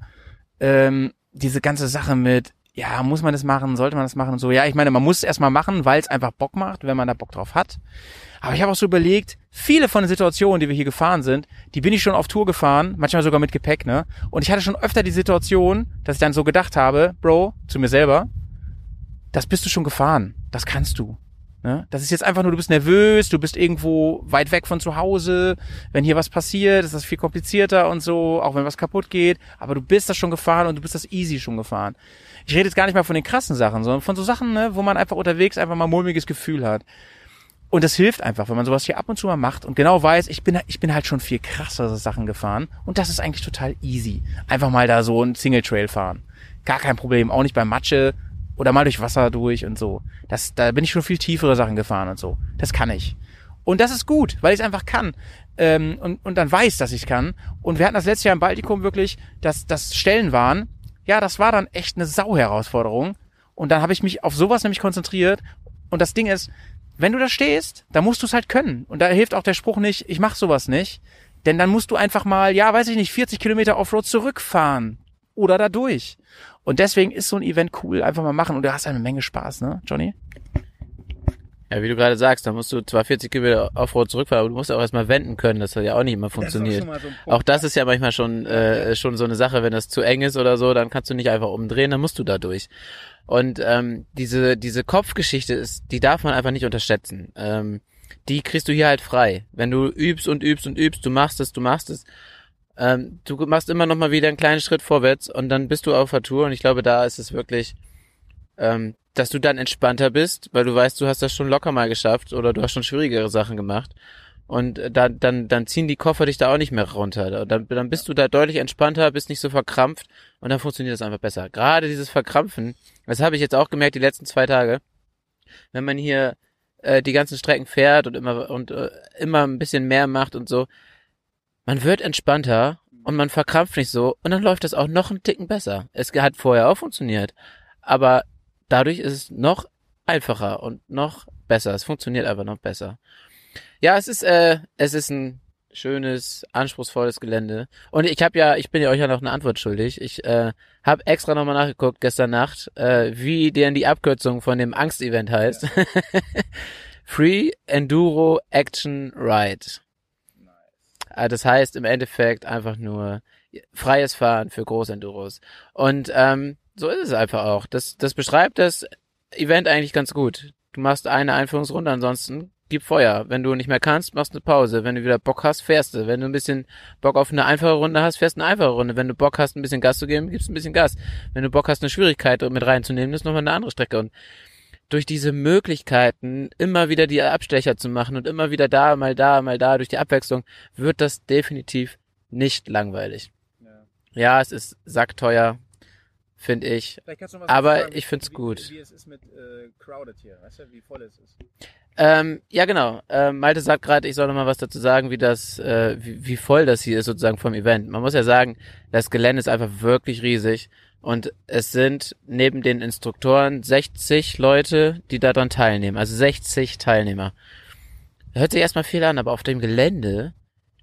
ähm, diese ganze Sache mit, ja, muss man das machen, sollte man das machen und so. Ja, ich meine, man muss es erstmal machen, weil es einfach Bock macht, wenn man da Bock drauf hat. Aber ich habe auch so überlegt, viele von den Situationen, die wir hier gefahren sind, die bin ich schon auf Tour gefahren, manchmal sogar mit Gepäck, ne? Und ich hatte schon öfter die Situation, dass ich dann so gedacht habe, Bro, zu mir selber, das bist du schon gefahren, das kannst du. Ne? Das ist jetzt einfach nur, du bist nervös, du bist irgendwo weit weg von zu Hause, wenn hier was passiert, ist das viel komplizierter und so, auch wenn was kaputt geht, aber du bist das schon gefahren und du bist das easy schon gefahren. Ich rede jetzt gar nicht mal von den krassen Sachen, sondern von so Sachen, ne, wo man einfach unterwegs einfach mal mulmiges Gefühl hat. Und das hilft einfach, wenn man sowas hier ab und zu mal macht und genau weiß, ich bin, ich bin halt schon viel krassere Sachen gefahren und das ist eigentlich total easy. Einfach mal da so ein Single Trail fahren. Gar kein Problem, auch nicht bei Matsche oder mal durch Wasser durch und so. Das, da bin ich schon viel tiefere Sachen gefahren und so. Das kann ich. Und das ist gut, weil ich es einfach kann. Ähm, und, und dann weiß, dass ich kann. Und wir hatten das letzte Jahr im Baltikum wirklich, dass das Stellen waren. Ja, das war dann echt eine Sau-Herausforderung. Und dann habe ich mich auf sowas nämlich konzentriert. Und das Ding ist, wenn du da stehst, dann musst du es halt können. Und da hilft auch der Spruch nicht, ich mach sowas nicht. Denn dann musst du einfach mal, ja, weiß ich nicht, 40 Kilometer Offroad zurückfahren. Oder da durch. Und deswegen ist so ein Event cool, einfach mal machen. Und du hast eine Menge Spaß, ne, Johnny? Ja, wie du gerade sagst, da musst du zwar 40 Kilometer Offroad zurückfahren, aber du musst auch erstmal wenden können. Das hat ja auch nicht immer funktioniert. Das so auch das ist ja manchmal schon, äh, schon so eine Sache, wenn das zu eng ist oder so, dann kannst du nicht einfach umdrehen, dann musst du da durch. Und ähm, diese, diese Kopfgeschichte ist, die darf man einfach nicht unterschätzen. Ähm, die kriegst du hier halt frei. Wenn du übst und übst und übst, du machst es, du machst es. Ähm, du machst immer noch mal wieder einen kleinen Schritt vorwärts und dann bist du auf der Tour und ich glaube, da ist es wirklich, ähm, dass du dann entspannter bist, weil du weißt, du hast das schon locker mal geschafft oder du hast schon schwierigere Sachen gemacht. Und dann, dann, dann ziehen die Koffer dich da auch nicht mehr runter. Dann, dann bist du da deutlich entspannter, bist nicht so verkrampft und dann funktioniert das einfach besser. Gerade dieses Verkrampfen, das habe ich jetzt auch gemerkt die letzten zwei Tage. Wenn man hier äh, die ganzen Strecken fährt und immer und äh, immer ein bisschen mehr macht und so, man wird entspannter und man verkrampft nicht so und dann läuft das auch noch einen Ticken besser. Es hat vorher auch funktioniert, aber dadurch ist es noch einfacher und noch besser. Es funktioniert einfach noch besser. Ja, es ist äh, es ist ein schönes, anspruchsvolles Gelände. Und ich habe ja, ich bin ja euch ja noch eine Antwort schuldig. Ich äh, habe extra nochmal nachgeguckt gestern Nacht, äh, wie denn die Abkürzung von dem Angst-Event heißt. Ja. Free Enduro Action Ride. Nice. Das heißt im Endeffekt einfach nur freies Fahren für Großenduros. Und ähm, so ist es einfach auch. Das, das beschreibt das Event eigentlich ganz gut. Du machst eine Einführungsrunde, ansonsten gib Feuer. Wenn du nicht mehr kannst, machst eine Pause. Wenn du wieder Bock hast, fährst du. Wenn du ein bisschen Bock auf eine einfache Runde hast, fährst eine einfache Runde. Wenn du Bock hast, ein bisschen Gas zu geben, gibst ein bisschen Gas. Wenn du Bock hast, eine Schwierigkeit mit reinzunehmen, ist nochmal eine andere Strecke. Und durch diese Möglichkeiten, immer wieder die Abstecher zu machen und immer wieder da, mal da, mal da, durch die Abwechslung, wird das definitiv nicht langweilig. Ja, ja es ist sackteuer, finde ich. Vielleicht kannst du noch Aber sagen, ich find's wie- gut. Wie es ist mit äh, Crowded hier, weißt du, wie voll es ist. Ähm, ja, genau. Ähm, Malte sagt gerade, ich soll noch mal was dazu sagen, wie das, äh, wie, wie voll das hier ist sozusagen vom Event. Man muss ja sagen, das Gelände ist einfach wirklich riesig und es sind neben den Instruktoren 60 Leute, die daran teilnehmen. Also 60 Teilnehmer. Hört sich erstmal viel an, aber auf dem Gelände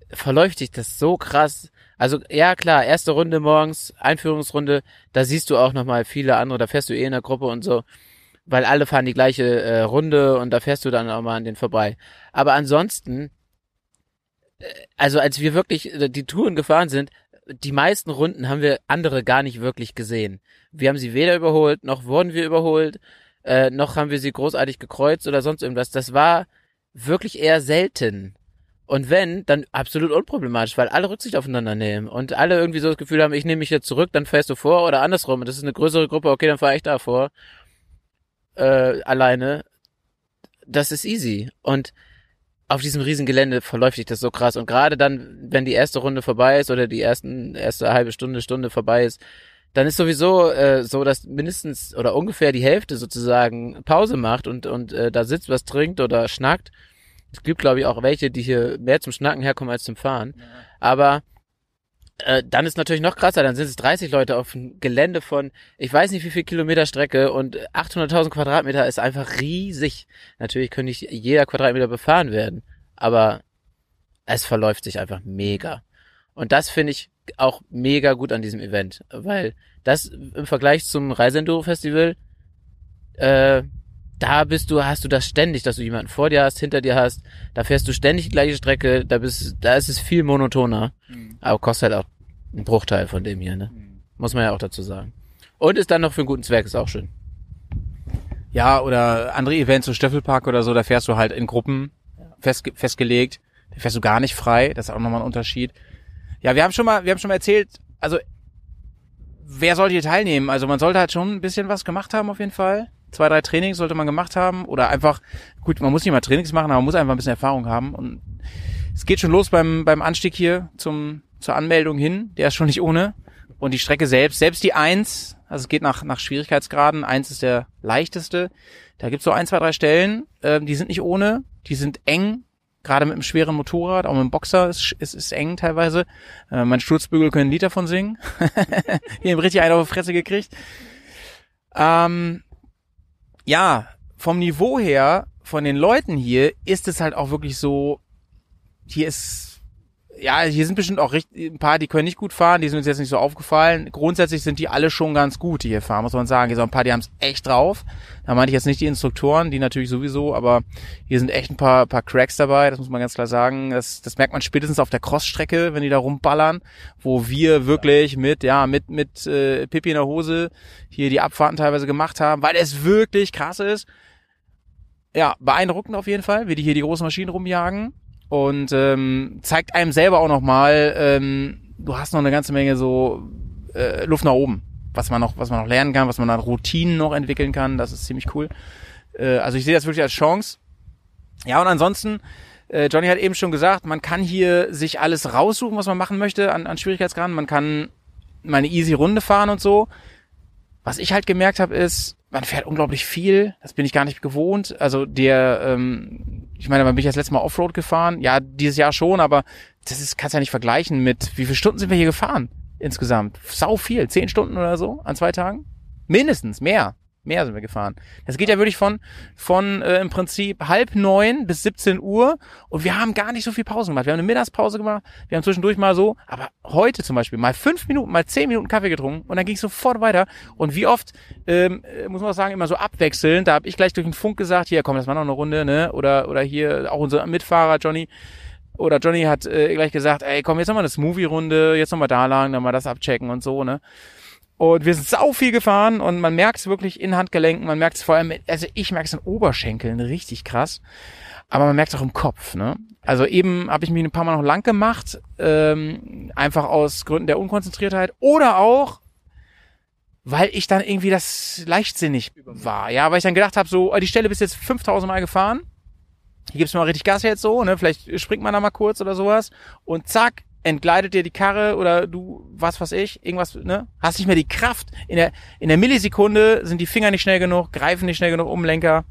verläuft sich das so krass. Also ja klar, erste Runde morgens, Einführungsrunde, da siehst du auch noch mal viele andere, da fährst du eh in der Gruppe und so weil alle fahren die gleiche äh, Runde und da fährst du dann auch mal an den vorbei. Aber ansonsten, äh, also als wir wirklich äh, die Touren gefahren sind, die meisten Runden haben wir andere gar nicht wirklich gesehen. Wir haben sie weder überholt, noch wurden wir überholt, äh, noch haben wir sie großartig gekreuzt oder sonst irgendwas. Das war wirklich eher selten. Und wenn, dann absolut unproblematisch, weil alle Rücksicht aufeinander nehmen und alle irgendwie so das Gefühl haben, ich nehme mich jetzt zurück, dann fährst du vor oder andersrum. Und das ist eine größere Gruppe, okay, dann fahre ich da vor äh, alleine, das ist easy. Und auf diesem riesen Gelände verläuft sich das so krass. Und gerade dann, wenn die erste Runde vorbei ist oder die ersten, erste halbe Stunde, Stunde vorbei ist, dann ist sowieso äh, so, dass mindestens oder ungefähr die Hälfte sozusagen Pause macht und, und äh, da sitzt, was trinkt oder schnackt. Es gibt, glaube ich, auch welche, die hier mehr zum Schnacken herkommen als zum Fahren. Aber äh, dann ist natürlich noch krasser, dann sind es 30 Leute auf einem Gelände von, ich weiß nicht wie viel Kilometer Strecke und 800.000 Quadratmeter ist einfach riesig. Natürlich könnte nicht jeder Quadratmeter befahren werden, aber es verläuft sich einfach mega. Und das finde ich auch mega gut an diesem Event, weil das im Vergleich zum Reiseenduro Festival, äh, da bist du, hast du das ständig, dass du jemanden vor dir hast, hinter dir hast, da fährst du ständig die gleiche Strecke, da bist, da ist es viel monotoner. Aber kostet halt auch einen Bruchteil von dem hier, ne? Muss man ja auch dazu sagen. Und ist dann noch für einen guten Zweck, ist auch schön. Ja, oder andere Events, so Stöffelpark oder so, da fährst du halt in Gruppen festge festgelegt. Da fährst du gar nicht frei. Das ist auch nochmal ein Unterschied. Ja, wir haben schon mal, wir haben schon mal erzählt, also wer sollte hier teilnehmen? Also man sollte halt schon ein bisschen was gemacht haben auf jeden Fall. Zwei, drei Trainings sollte man gemacht haben. Oder einfach, gut, man muss nicht mal Trainings machen, aber man muss einfach ein bisschen Erfahrung haben. Und es geht schon los beim, beim Anstieg hier zum, zur Anmeldung hin. Der ist schon nicht ohne. Und die Strecke selbst, selbst die Eins, also es geht nach, nach Schwierigkeitsgraden. Eins ist der leichteste. Da gibt's so ein, zwei, drei Stellen, ähm, die sind nicht ohne. Die sind eng. Gerade mit einem schweren Motorrad, auch mit dem Boxer ist, ist, ist eng teilweise. Äh, mein Sturzbügel können ein Lied davon singen. Hier haben richtig einen auf die Fresse gekriegt. Ähm, ja, vom Niveau her, von den Leuten hier, ist es halt auch wirklich so, hier ist, ja, hier sind bestimmt auch richtig, ein paar, die können nicht gut fahren, die sind uns jetzt nicht so aufgefallen. Grundsätzlich sind die alle schon ganz gut, die hier fahren, muss man sagen. Hier sind ein paar, die haben es echt drauf. Da meinte ich jetzt nicht die Instruktoren, die natürlich sowieso, aber hier sind echt ein paar, paar Cracks dabei, das muss man ganz klar sagen. Das, das merkt man spätestens auf der Crossstrecke, wenn die da rumballern, wo wir wirklich mit, ja, mit, mit äh, Pippi in der Hose hier die Abfahrten teilweise gemacht haben, weil es wirklich krass ist. Ja, beeindruckend auf jeden Fall, wie die hier die großen Maschinen rumjagen und ähm, zeigt einem selber auch nochmal, ähm, du hast noch eine ganze Menge so äh, Luft nach oben, was man noch, was man noch lernen kann, was man an Routinen noch entwickeln kann. Das ist ziemlich cool. Äh, also ich sehe das wirklich als Chance. Ja und ansonsten, äh, Johnny hat eben schon gesagt, man kann hier sich alles raussuchen, was man machen möchte an, an Schwierigkeitsgraden. Man kann mal eine easy Runde fahren und so. Was ich halt gemerkt habe, ist, man fährt unglaublich viel. Das bin ich gar nicht gewohnt. Also der, ähm, ich meine, man bin ich das letzte Mal Offroad gefahren. Ja, dieses Jahr schon, aber das ist, kannst ja nicht vergleichen mit, wie viele Stunden sind wir hier gefahren insgesamt? Sau viel, zehn Stunden oder so an zwei Tagen? Mindestens, mehr. Mehr sind wir gefahren. Das geht ja wirklich von, von äh, im Prinzip halb neun bis 17 Uhr und wir haben gar nicht so viel Pausen gemacht. Wir haben eine Mittagspause gemacht, wir haben zwischendurch mal so, aber heute zum Beispiel mal fünf Minuten, mal zehn Minuten Kaffee getrunken und dann ging es sofort weiter. Und wie oft, ähm, äh, muss man auch sagen, immer so abwechselnd, da habe ich gleich durch den Funk gesagt, hier komm, das war noch eine Runde, ne? Oder, oder hier auch unser Mitfahrer Johnny. Oder Johnny hat äh, gleich gesagt, ey, komm, jetzt nochmal eine Smoothie-Runde, jetzt nochmal da lang, dann mal das abchecken und so, ne? Und wir sind sau viel gefahren und man merkt es wirklich in Handgelenken, man merkt es vor allem, also ich merke es in Oberschenkeln richtig krass, aber man merkt es auch im Kopf. Ne? Also eben habe ich mich ein paar Mal noch lang gemacht, ähm, einfach aus Gründen der Unkonzentriertheit oder auch, weil ich dann irgendwie das leichtsinnig war. Ja, weil ich dann gedacht habe, so, oh, die Stelle bist jetzt 5000 Mal gefahren, hier gibt's mal richtig Gas jetzt so, ne? vielleicht springt man da mal kurz oder sowas und zack, entgleitet dir die Karre oder du, was weiß ich, irgendwas, ne? Hast nicht mehr die Kraft. In der, in der Millisekunde sind die Finger nicht schnell genug, greifen nicht schnell genug um den Lenker.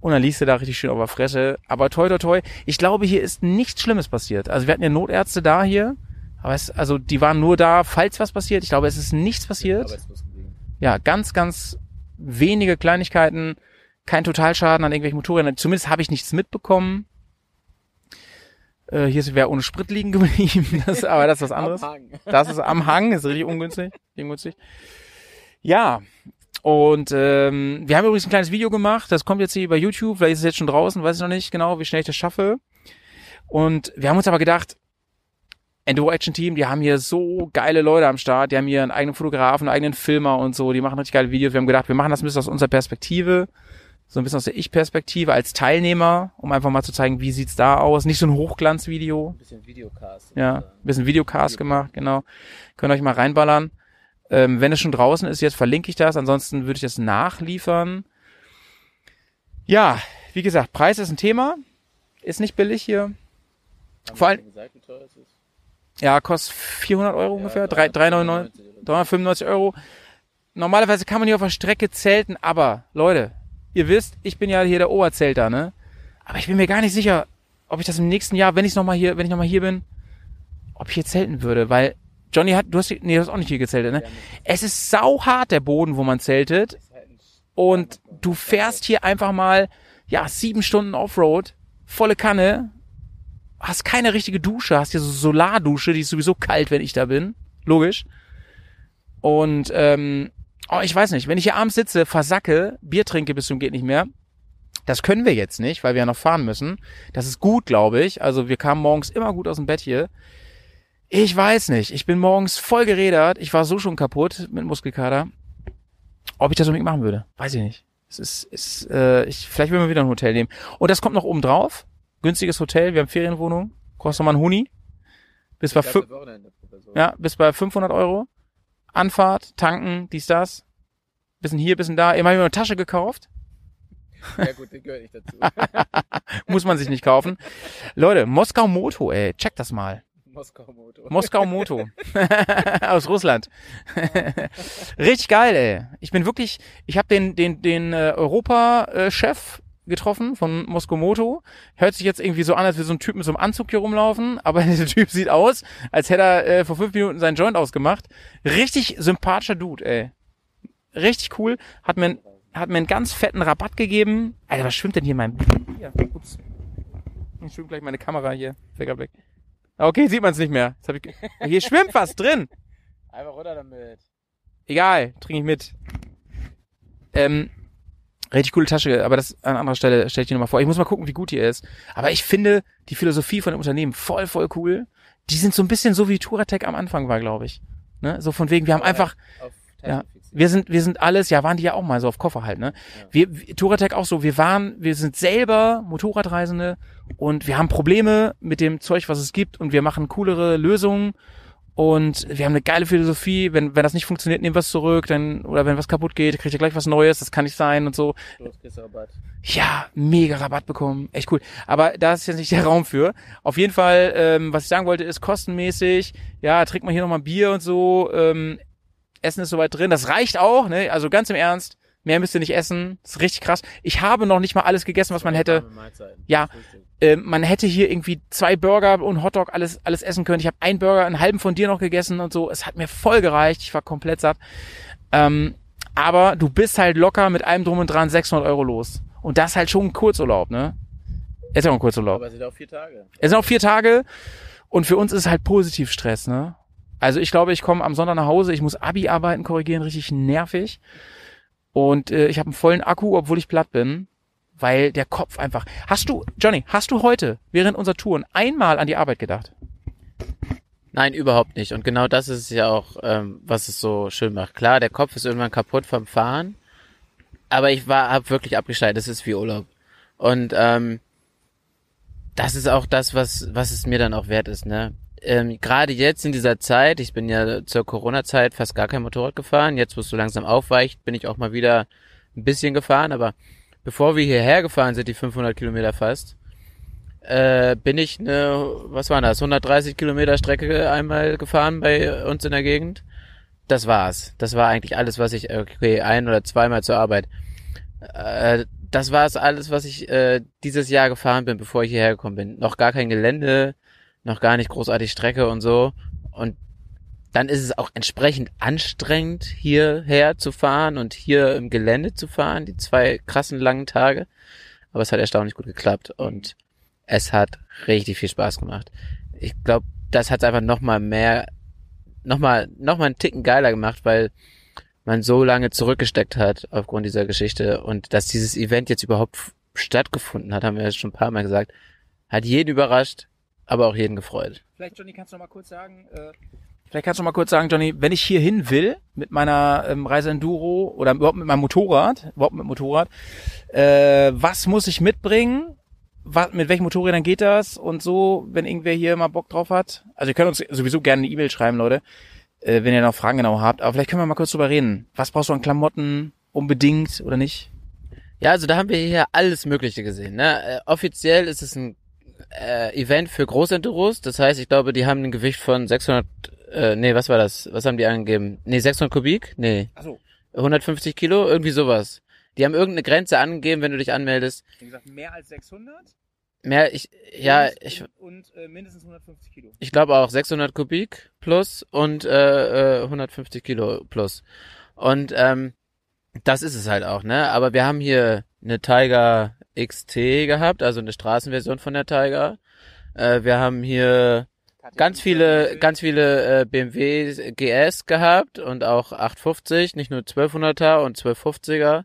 Und dann liest du da richtig schön auf der Fresse. Aber toi, toi, toi. Ich glaube, hier ist nichts Schlimmes passiert. Also wir hatten ja Notärzte da hier. Aber es, also die waren nur da, falls was passiert. Ich glaube, es ist nichts passiert. Ja, ganz, ganz wenige Kleinigkeiten. Kein Totalschaden an irgendwelchen Motorrädern. Zumindest habe ich nichts mitbekommen. Äh, hier ist wer ohne Sprit liegen geblieben. Das, aber das ist was anderes. Das ist am Hang, ist richtig ungünstig. ungünstig. Ja, und ähm, wir haben übrigens ein kleines Video gemacht, das kommt jetzt hier bei YouTube, vielleicht ist es jetzt schon draußen, weiß ich noch nicht genau, wie schnell ich das schaffe. Und wir haben uns aber gedacht, Enduro Action Team, die haben hier so geile Leute am Start, die haben hier einen eigenen Fotografen, einen eigenen Filmer und so, die machen richtig geile Videos. Wir haben gedacht, wir machen das ein bisschen aus unserer Perspektive, so ein bisschen aus der Ich-Perspektive als Teilnehmer, um einfach mal zu zeigen, wie sieht's da aus. Nicht so ein Hochglanzvideo. Ein bisschen Videocast. Ja, ein bisschen Videocast gemacht, genau. Könnt ihr euch mal reinballern. Ähm, wenn es schon draußen ist, jetzt verlinke ich das. Ansonsten würde ich das nachliefern. Ja, wie gesagt, Preis ist ein Thema. Ist nicht billig hier. Haben Vor allem-? Ja, kostet 400 Euro ungefähr. Ja, 399, 395 Euro. Normalerweise kann man hier auf der Strecke zelten, aber Leute, ihr wisst, ich bin ja hier der Oberzelter, ne? Aber ich bin mir gar nicht sicher, ob ich das im nächsten Jahr, wenn ich noch mal hier, wenn ich noch mal hier bin, ob ich hier zelten würde, weil Johnny hat, du hast, nee, du hast auch nicht hier gezeltet, ne? Es ist sauhart der Boden, wo man zeltet und du fährst hier einfach mal, ja, sieben Stunden Offroad, volle Kanne, hast keine richtige Dusche, hast hier so Solardusche, die ist sowieso kalt, wenn ich da bin. Logisch. Und ähm, oh, ich weiß nicht, wenn ich hier abends sitze, versacke, Bier trinke bis zum geht nicht mehr. Das können wir jetzt nicht, weil wir ja noch fahren müssen. Das ist gut, glaube ich. Also wir kamen morgens immer gut aus dem Bett hier. Ich weiß nicht. Ich bin morgens voll gerädert. Ich war so schon kaputt mit Muskelkater. Ob ich das unbedingt machen würde, weiß ich nicht. Es ist, ist äh, ich, vielleicht will man wieder ein Hotel nehmen. Und das kommt noch oben drauf. Günstiges Hotel. Wir haben Ferienwohnung. Kostet nochmal ein Huni. Bis bei, ja, bis bei 500 Euro. Anfahrt, tanken, dies, das. Bisschen hier, bisschen da. Eben habe ich eine Tasche gekauft. Ja gut, die gehört nicht dazu. Muss man sich nicht kaufen. Leute, Moskau Moto, ey. Check das mal. Moskau Moto. Moskau Moto. Aus Russland. Richtig geil, ey. Ich bin wirklich, ich habe den, den, den äh, Europa-Chef getroffen von Moskau Moto. Hört sich jetzt irgendwie so an, als würde so ein Typ mit so einem Anzug hier rumlaufen, aber der Typ sieht aus, als hätte er äh, vor fünf Minuten seinen Joint ausgemacht. Richtig sympathischer Dude, ey. Richtig cool. Hat mir, einen- hat mir einen ganz fetten Rabatt gegeben. Alter, was schwimmt denn hier in meinem... Hier, ups. Ich schwimmt gleich meine Kamera hier. Finger weg. Okay, sieht man es nicht mehr. Hier schwimmt was drin. Einfach runter damit. Egal, trinke ich mit. Ähm, richtig coole Tasche, aber das an anderer Stelle stelle ich dir nochmal vor. Ich muss mal gucken, wie gut die ist. Aber ich finde die Philosophie von dem Unternehmen voll, voll cool. Die sind so ein bisschen so wie Touratec am Anfang war, glaube ich. Ne? So von wegen, wir haben einfach, Ja. Wir sind, wir sind alles, ja, waren die ja auch mal so auf Koffer halt, ne? Wir, wir- Touratec auch so, wir waren, wir sind selber Motorradreisende und wir haben Probleme mit dem Zeug, was es gibt und wir machen coolere Lösungen und wir haben eine geile Philosophie, wenn, wenn das nicht funktioniert, nehmen wir es zurück, dann, oder wenn was kaputt geht, kriegt ihr gleich was Neues, das kann nicht sein und so. Ja, mega Rabatt bekommen. Echt cool. Aber da ist jetzt nicht der Raum für. Auf jeden Fall, ähm, was ich sagen wollte, ist kostenmäßig. Ja, trinkt man hier nochmal Bier und so. Ähm, Essen ist soweit drin. Das reicht auch, ne? Also ganz im Ernst. Mehr müsst ihr nicht essen. Das ist richtig krass. Ich habe noch nicht mal alles gegessen, was man hätte. Ja. Ähm, man hätte hier irgendwie zwei Burger und Hotdog alles, alles essen können. Ich habe einen Burger, einen halben von dir noch gegessen und so. Es hat mir voll gereicht. Ich war komplett satt. Ähm, aber du bist halt locker mit allem drum und dran 600 Euro los. Und das halt schon ein Kurzurlaub, ne? Ist ja auch ein Kurzurlaub. Aber es sind auch vier Tage. Es sind auch vier Tage und für uns ist halt positiv Stress, ne? Also ich glaube, ich komme am Sonntag nach Hause, ich muss Abi-Arbeiten korrigieren, richtig nervig. Und äh, ich habe einen vollen Akku, obwohl ich platt bin, weil der Kopf einfach. Hast du, Johnny, hast du heute während unserer Touren einmal an die Arbeit gedacht? Nein, überhaupt nicht. Und genau das ist ja auch, ähm, was es so schön macht. Klar, der Kopf ist irgendwann kaputt vom Fahren, aber ich war, hab wirklich abgeschaltet. Das ist wie Urlaub. Und ähm, das ist auch das, was, was es mir dann auch wert ist. Ne? Ähm, Gerade jetzt in dieser Zeit, ich bin ja zur Corona-Zeit fast gar kein Motorrad gefahren. Jetzt, wo es so langsam aufweicht, bin ich auch mal wieder ein bisschen gefahren. Aber bevor wir hierher gefahren sind, die 500 Kilometer fast, äh, bin ich eine, was war das, 130 Kilometer Strecke einmal gefahren bei uns in der Gegend. Das war's. Das war eigentlich alles, was ich, okay, ein oder zweimal zur Arbeit. Äh, das war es alles, was ich äh, dieses Jahr gefahren bin, bevor ich hierher gekommen bin. Noch gar kein Gelände, noch gar nicht großartig Strecke und so. Und dann ist es auch entsprechend anstrengend, hierher zu fahren und hier im Gelände zu fahren, die zwei krassen langen Tage. Aber es hat erstaunlich gut geklappt und es hat richtig viel Spaß gemacht. Ich glaube, das hat es einfach nochmal mehr, nochmal, nochmal einen Ticken geiler gemacht, weil man so lange zurückgesteckt hat aufgrund dieser Geschichte und dass dieses Event jetzt überhaupt stattgefunden hat, haben wir ja schon ein paar Mal gesagt, hat jeden überrascht, aber auch jeden gefreut. Vielleicht, Johnny, kannst du noch mal kurz sagen, äh, vielleicht kannst du mal kurz sagen, Johnny, wenn ich hier hin will mit meiner ähm, Reise Enduro oder überhaupt mit meinem Motorrad, überhaupt mit Motorrad, äh, was muss ich mitbringen? Was, mit welchen Motorrädern geht das und so, wenn irgendwer hier mal Bock drauf hat? Also ihr könnt uns sowieso gerne eine E-Mail schreiben, Leute äh, wenn ihr noch Fragen genau habt. Aber vielleicht können wir mal kurz drüber reden. Was brauchst du an Klamotten? Unbedingt oder nicht? Ja, also da haben wir hier alles Mögliche gesehen. Ne? Äh, offiziell ist es ein äh, Event für Großenduros. Das heißt, ich glaube, die haben ein Gewicht von 600, äh, nee, was war das? Was haben die angegeben? Nee, 600 Kubik? Nee. Ach so. 150 Kilo? Irgendwie sowas. Die haben irgendeine Grenze angegeben, wenn du dich anmeldest. Wie gesagt, mehr als 600? Mehr, ich, ja, und, ich, und äh, mindestens 150 Kilo. ich glaube auch 600 Kubik plus und äh, äh, 150 Kilo plus. Und ähm, das ist es halt auch, ne? Aber wir haben hier eine Tiger XT gehabt, also eine Straßenversion von der Tiger. Äh, wir haben hier ganz viele, ganz viele äh, BMW GS gehabt und auch 850, nicht nur 1200er und 1250er.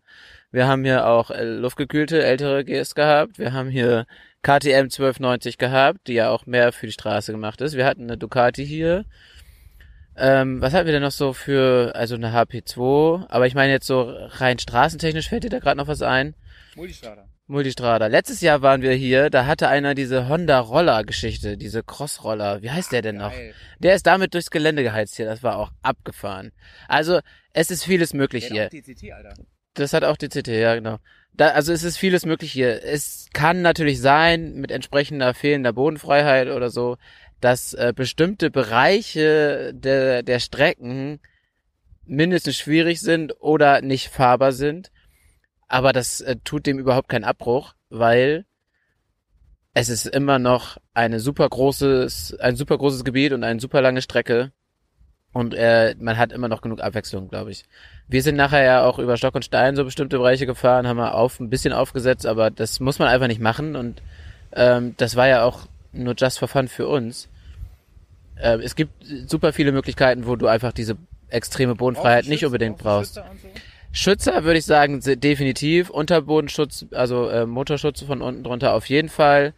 Wir haben hier auch äh, luftgekühlte ältere GS gehabt. Wir haben hier KTM 1290 gehabt, die ja auch mehr für die Straße gemacht ist. Wir hatten eine Ducati hier. Ähm, was hatten wir denn noch so für, also eine HP2? Aber ich meine jetzt so rein straßentechnisch fällt dir da gerade noch was ein? Multistrada. Multistrada. Letztes Jahr waren wir hier, da hatte einer diese Honda Roller Geschichte, diese Cross-Roller. Wie heißt der denn noch? Geil. Der ist damit durchs Gelände geheizt hier, das war auch abgefahren. Also, es ist vieles möglich hier. Der hat auch DCT, Alter. Das hat auch die CT, ja genau. Da, also es ist vieles möglich hier. Es kann natürlich sein, mit entsprechender fehlender Bodenfreiheit oder so, dass äh, bestimmte Bereiche der, der Strecken mindestens schwierig sind oder nicht fahrbar sind. Aber das äh, tut dem überhaupt keinen Abbruch, weil es ist immer noch eine super großes, ein super großes Gebiet und eine super lange Strecke. Und äh, man hat immer noch genug Abwechslung, glaube ich. Wir sind nachher ja auch über Stock und Stein so bestimmte Bereiche gefahren, haben wir auf ein bisschen aufgesetzt, aber das muss man einfach nicht machen und ähm, das war ja auch nur just for fun für uns. Ähm, es gibt super viele Möglichkeiten, wo du einfach diese extreme Bodenfreiheit nicht unbedingt brauchst. Schützer würde ich sagen, definitiv. Unterbodenschutz, also äh, Motorschutz von unten drunter auf jeden Fall.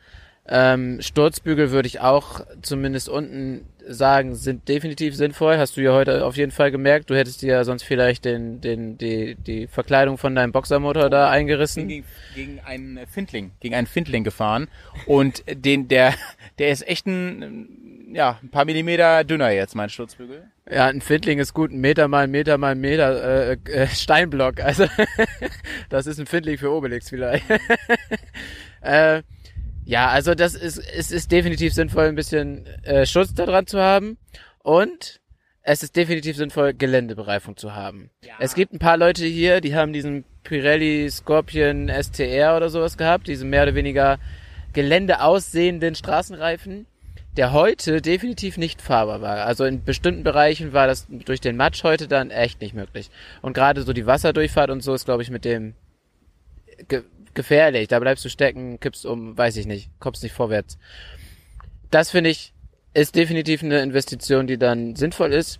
Ähm, Sturzbügel würde ich auch zumindest unten sagen, sind definitiv sinnvoll. Hast du ja heute auf jeden Fall gemerkt. Du hättest dir ja sonst vielleicht den, den, die, die Verkleidung von deinem Boxermotor da eingerissen. Gegen, gegen einen Findling, gegen einen Findling gefahren und den, der, der ist echt ein, ja, ein paar Millimeter dünner jetzt, mein Sturzbügel. Ja, ein Findling ist gut, ein Meter mal ein Meter mal ein Meter äh, äh, Steinblock. Also das ist ein Findling für Obelix vielleicht. äh, ja, also das ist, es ist definitiv sinnvoll, ein bisschen äh, Schutz da dran zu haben. Und es ist definitiv sinnvoll, Geländebereifung zu haben. Es gibt ein paar Leute hier, die haben diesen Pirelli Scorpion STR oder sowas gehabt, diese mehr oder weniger Gelände aussehenden Straßenreifen, der heute definitiv nicht fahrbar war. Also in bestimmten Bereichen war das durch den Matsch heute dann echt nicht möglich. Und gerade so die Wasserdurchfahrt und so ist, glaube ich, mit dem ge gefährlich. Da bleibst du stecken, kippst um, weiß ich nicht, kommst nicht vorwärts. Das finde ich ist definitiv eine Investition, die dann sinnvoll ist.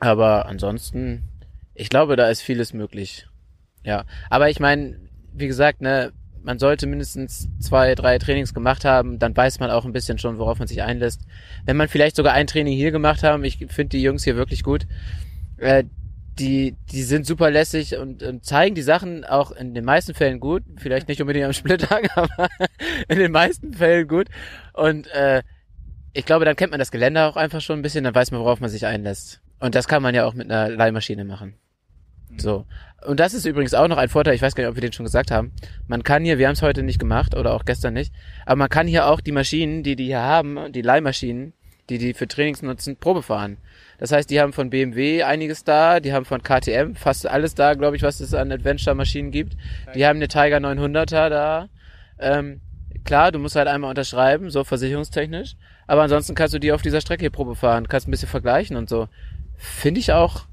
Aber ansonsten, ich glaube, da ist vieles möglich. Ja, aber ich meine, wie gesagt, ne, man sollte mindestens zwei, drei Trainings gemacht haben, dann weiß man auch ein bisschen schon, worauf man sich einlässt. Wenn man vielleicht sogar ein Training hier gemacht haben, ich finde die Jungs hier wirklich gut, äh, die, die sind super lässig und, und zeigen die Sachen auch in den meisten Fällen gut. Vielleicht nicht unbedingt am Splittag, aber in den meisten Fällen gut. Und äh, ich glaube, dann kennt man das Gelände auch einfach schon ein bisschen, dann weiß man, worauf man sich einlässt. Und das kann man ja auch mit einer Leihmaschine machen. So. Und das ist übrigens auch noch ein Vorteil, ich weiß gar nicht, ob wir den schon gesagt haben. Man kann hier, wir haben es heute nicht gemacht oder auch gestern nicht, aber man kann hier auch die Maschinen, die die hier haben, die Leihmaschinen, die die für Trainings nutzen, Probe fahren. Das heißt, die haben von BMW einiges da, die haben von KTM fast alles da, glaube ich, was es an Adventure-Maschinen gibt. Die haben eine Tiger 900er da. Ähm, klar, du musst halt einmal unterschreiben, so versicherungstechnisch. Aber ansonsten kannst du die auf dieser Strecke hier Probe fahren, kannst ein bisschen vergleichen und so. Finde ich auch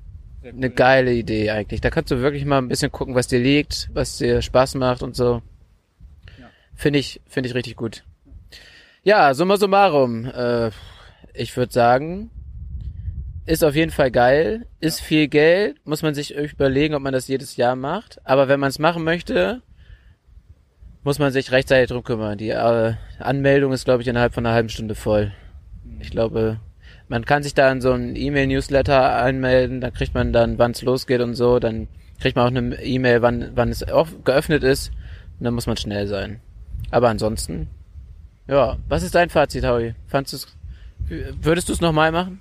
eine geile Idee eigentlich. Da kannst du wirklich mal ein bisschen gucken, was dir liegt, was dir Spaß macht und so. Finde ich, finde ich richtig gut. Ja, summa summarum. Äh, ich würde sagen, ist auf jeden Fall geil, ist viel Geld, muss man sich überlegen, ob man das jedes Jahr macht. Aber wenn man es machen möchte, muss man sich rechtzeitig drum kümmern. Die äh, Anmeldung ist, glaube ich, innerhalb von einer halben Stunde voll. Ich glaube, man kann sich da in so einen E-Mail-Newsletter anmelden, da kriegt man dann, wann es losgeht und so, dann kriegt man auch eine E-Mail, wann, wann es geöffnet ist. Und dann muss man schnell sein. Aber ansonsten, ja, was ist dein Fazit, Howie? Fandest du's, würdest du es nochmal machen?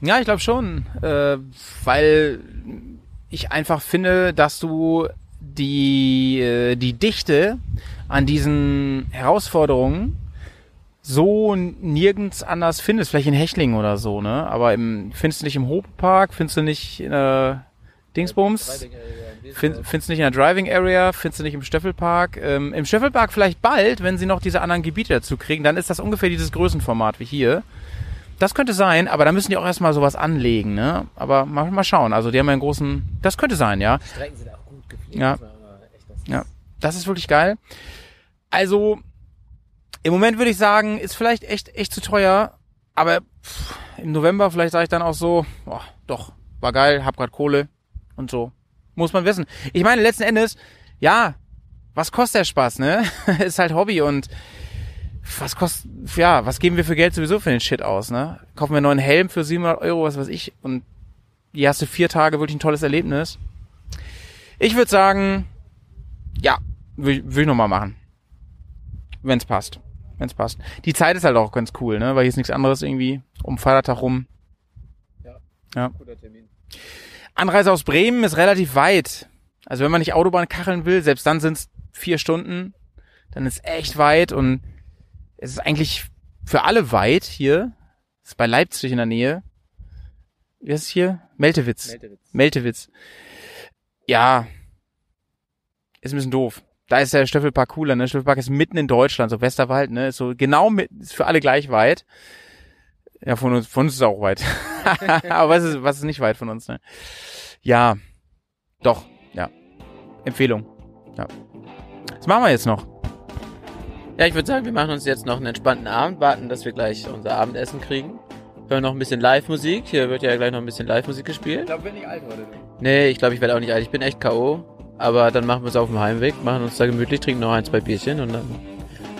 Ja, ich glaube schon, äh, weil ich einfach finde, dass du die, äh, die Dichte an diesen Herausforderungen so nirgends anders findest, vielleicht in Hechlingen oder so, ne? Aber im, findest du nicht im Hopepark, findest du nicht in der Dingsbums, find, findest du nicht in der Driving Area, findest du nicht im Stöffelpark. Ähm, Im Stöffelpark vielleicht bald, wenn sie noch diese anderen Gebiete dazu kriegen, dann ist das ungefähr dieses Größenformat wie hier. Das könnte sein, aber da müssen die auch erstmal sowas anlegen, ne? Aber mal, mal schauen. Also die haben ja einen großen. Das könnte sein, ja. Strecken sind auch gut gepflegt. Ja. Ja. Das ist wirklich geil. Also, im Moment würde ich sagen, ist vielleicht echt, echt zu teuer. Aber pff, im November vielleicht sage ich dann auch so, boah, doch, war geil, hab grad Kohle und so. Muss man wissen. Ich meine, letzten Endes, ja, was kostet der Spaß, ne? ist halt Hobby und was kostet, ja, was geben wir für Geld sowieso für den Shit aus, ne? Kaufen wir einen neuen Helm für 700 Euro, was weiß ich, und die erste vier Tage wirklich ein tolles Erlebnis. Ich würde sagen, ja, will, will ich nochmal machen. Wenn's passt. Wenn's passt. Die Zeit ist halt auch ganz cool, ne? Weil hier ist nichts anderes irgendwie um Feiertag rum. Ja. Guter Termin. Anreise aus Bremen ist relativ weit. Also wenn man nicht Autobahn kacheln will, selbst dann sind's vier Stunden. Dann ist echt weit und es ist eigentlich für alle weit hier. Das ist bei Leipzig in der Nähe. Wie heißt es hier? Meltewitz. Meldewitz. Meltewitz. Ja. Ist ein bisschen doof. Da ist der Stöffelpark cooler, ne? Stöffelpark ist mitten in Deutschland, so Westerwald, ne? Ist so genau mit, ist für alle gleich weit. Ja, von uns, von uns ist es auch weit. Aber was ist, was ist nicht weit von uns, ne? Ja. Doch, ja. Empfehlung. Ja. Was machen wir jetzt noch? Ja, ich würde sagen, wir machen uns jetzt noch einen entspannten Abend, warten, dass wir gleich unser Abendessen kriegen. Hören noch ein bisschen Live-Musik. Hier wird ja gleich noch ein bisschen Live-Musik gespielt. glaube, wenn ich alt wurde. Nee, ich glaube, ich werde auch nicht alt. Ich bin echt K.O. Aber dann machen wir es auf dem Heimweg, machen uns da gemütlich, trinken noch ein, zwei Bierchen und dann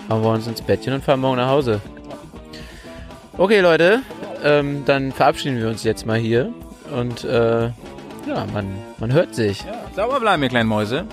hauen wir uns ins Bettchen und fahren morgen nach Hause. Okay, Leute, ähm, dann verabschieden wir uns jetzt mal hier. Und äh, ja, man, man hört sich. Ja, sauber bleiben, ihr kleinen Mäuse.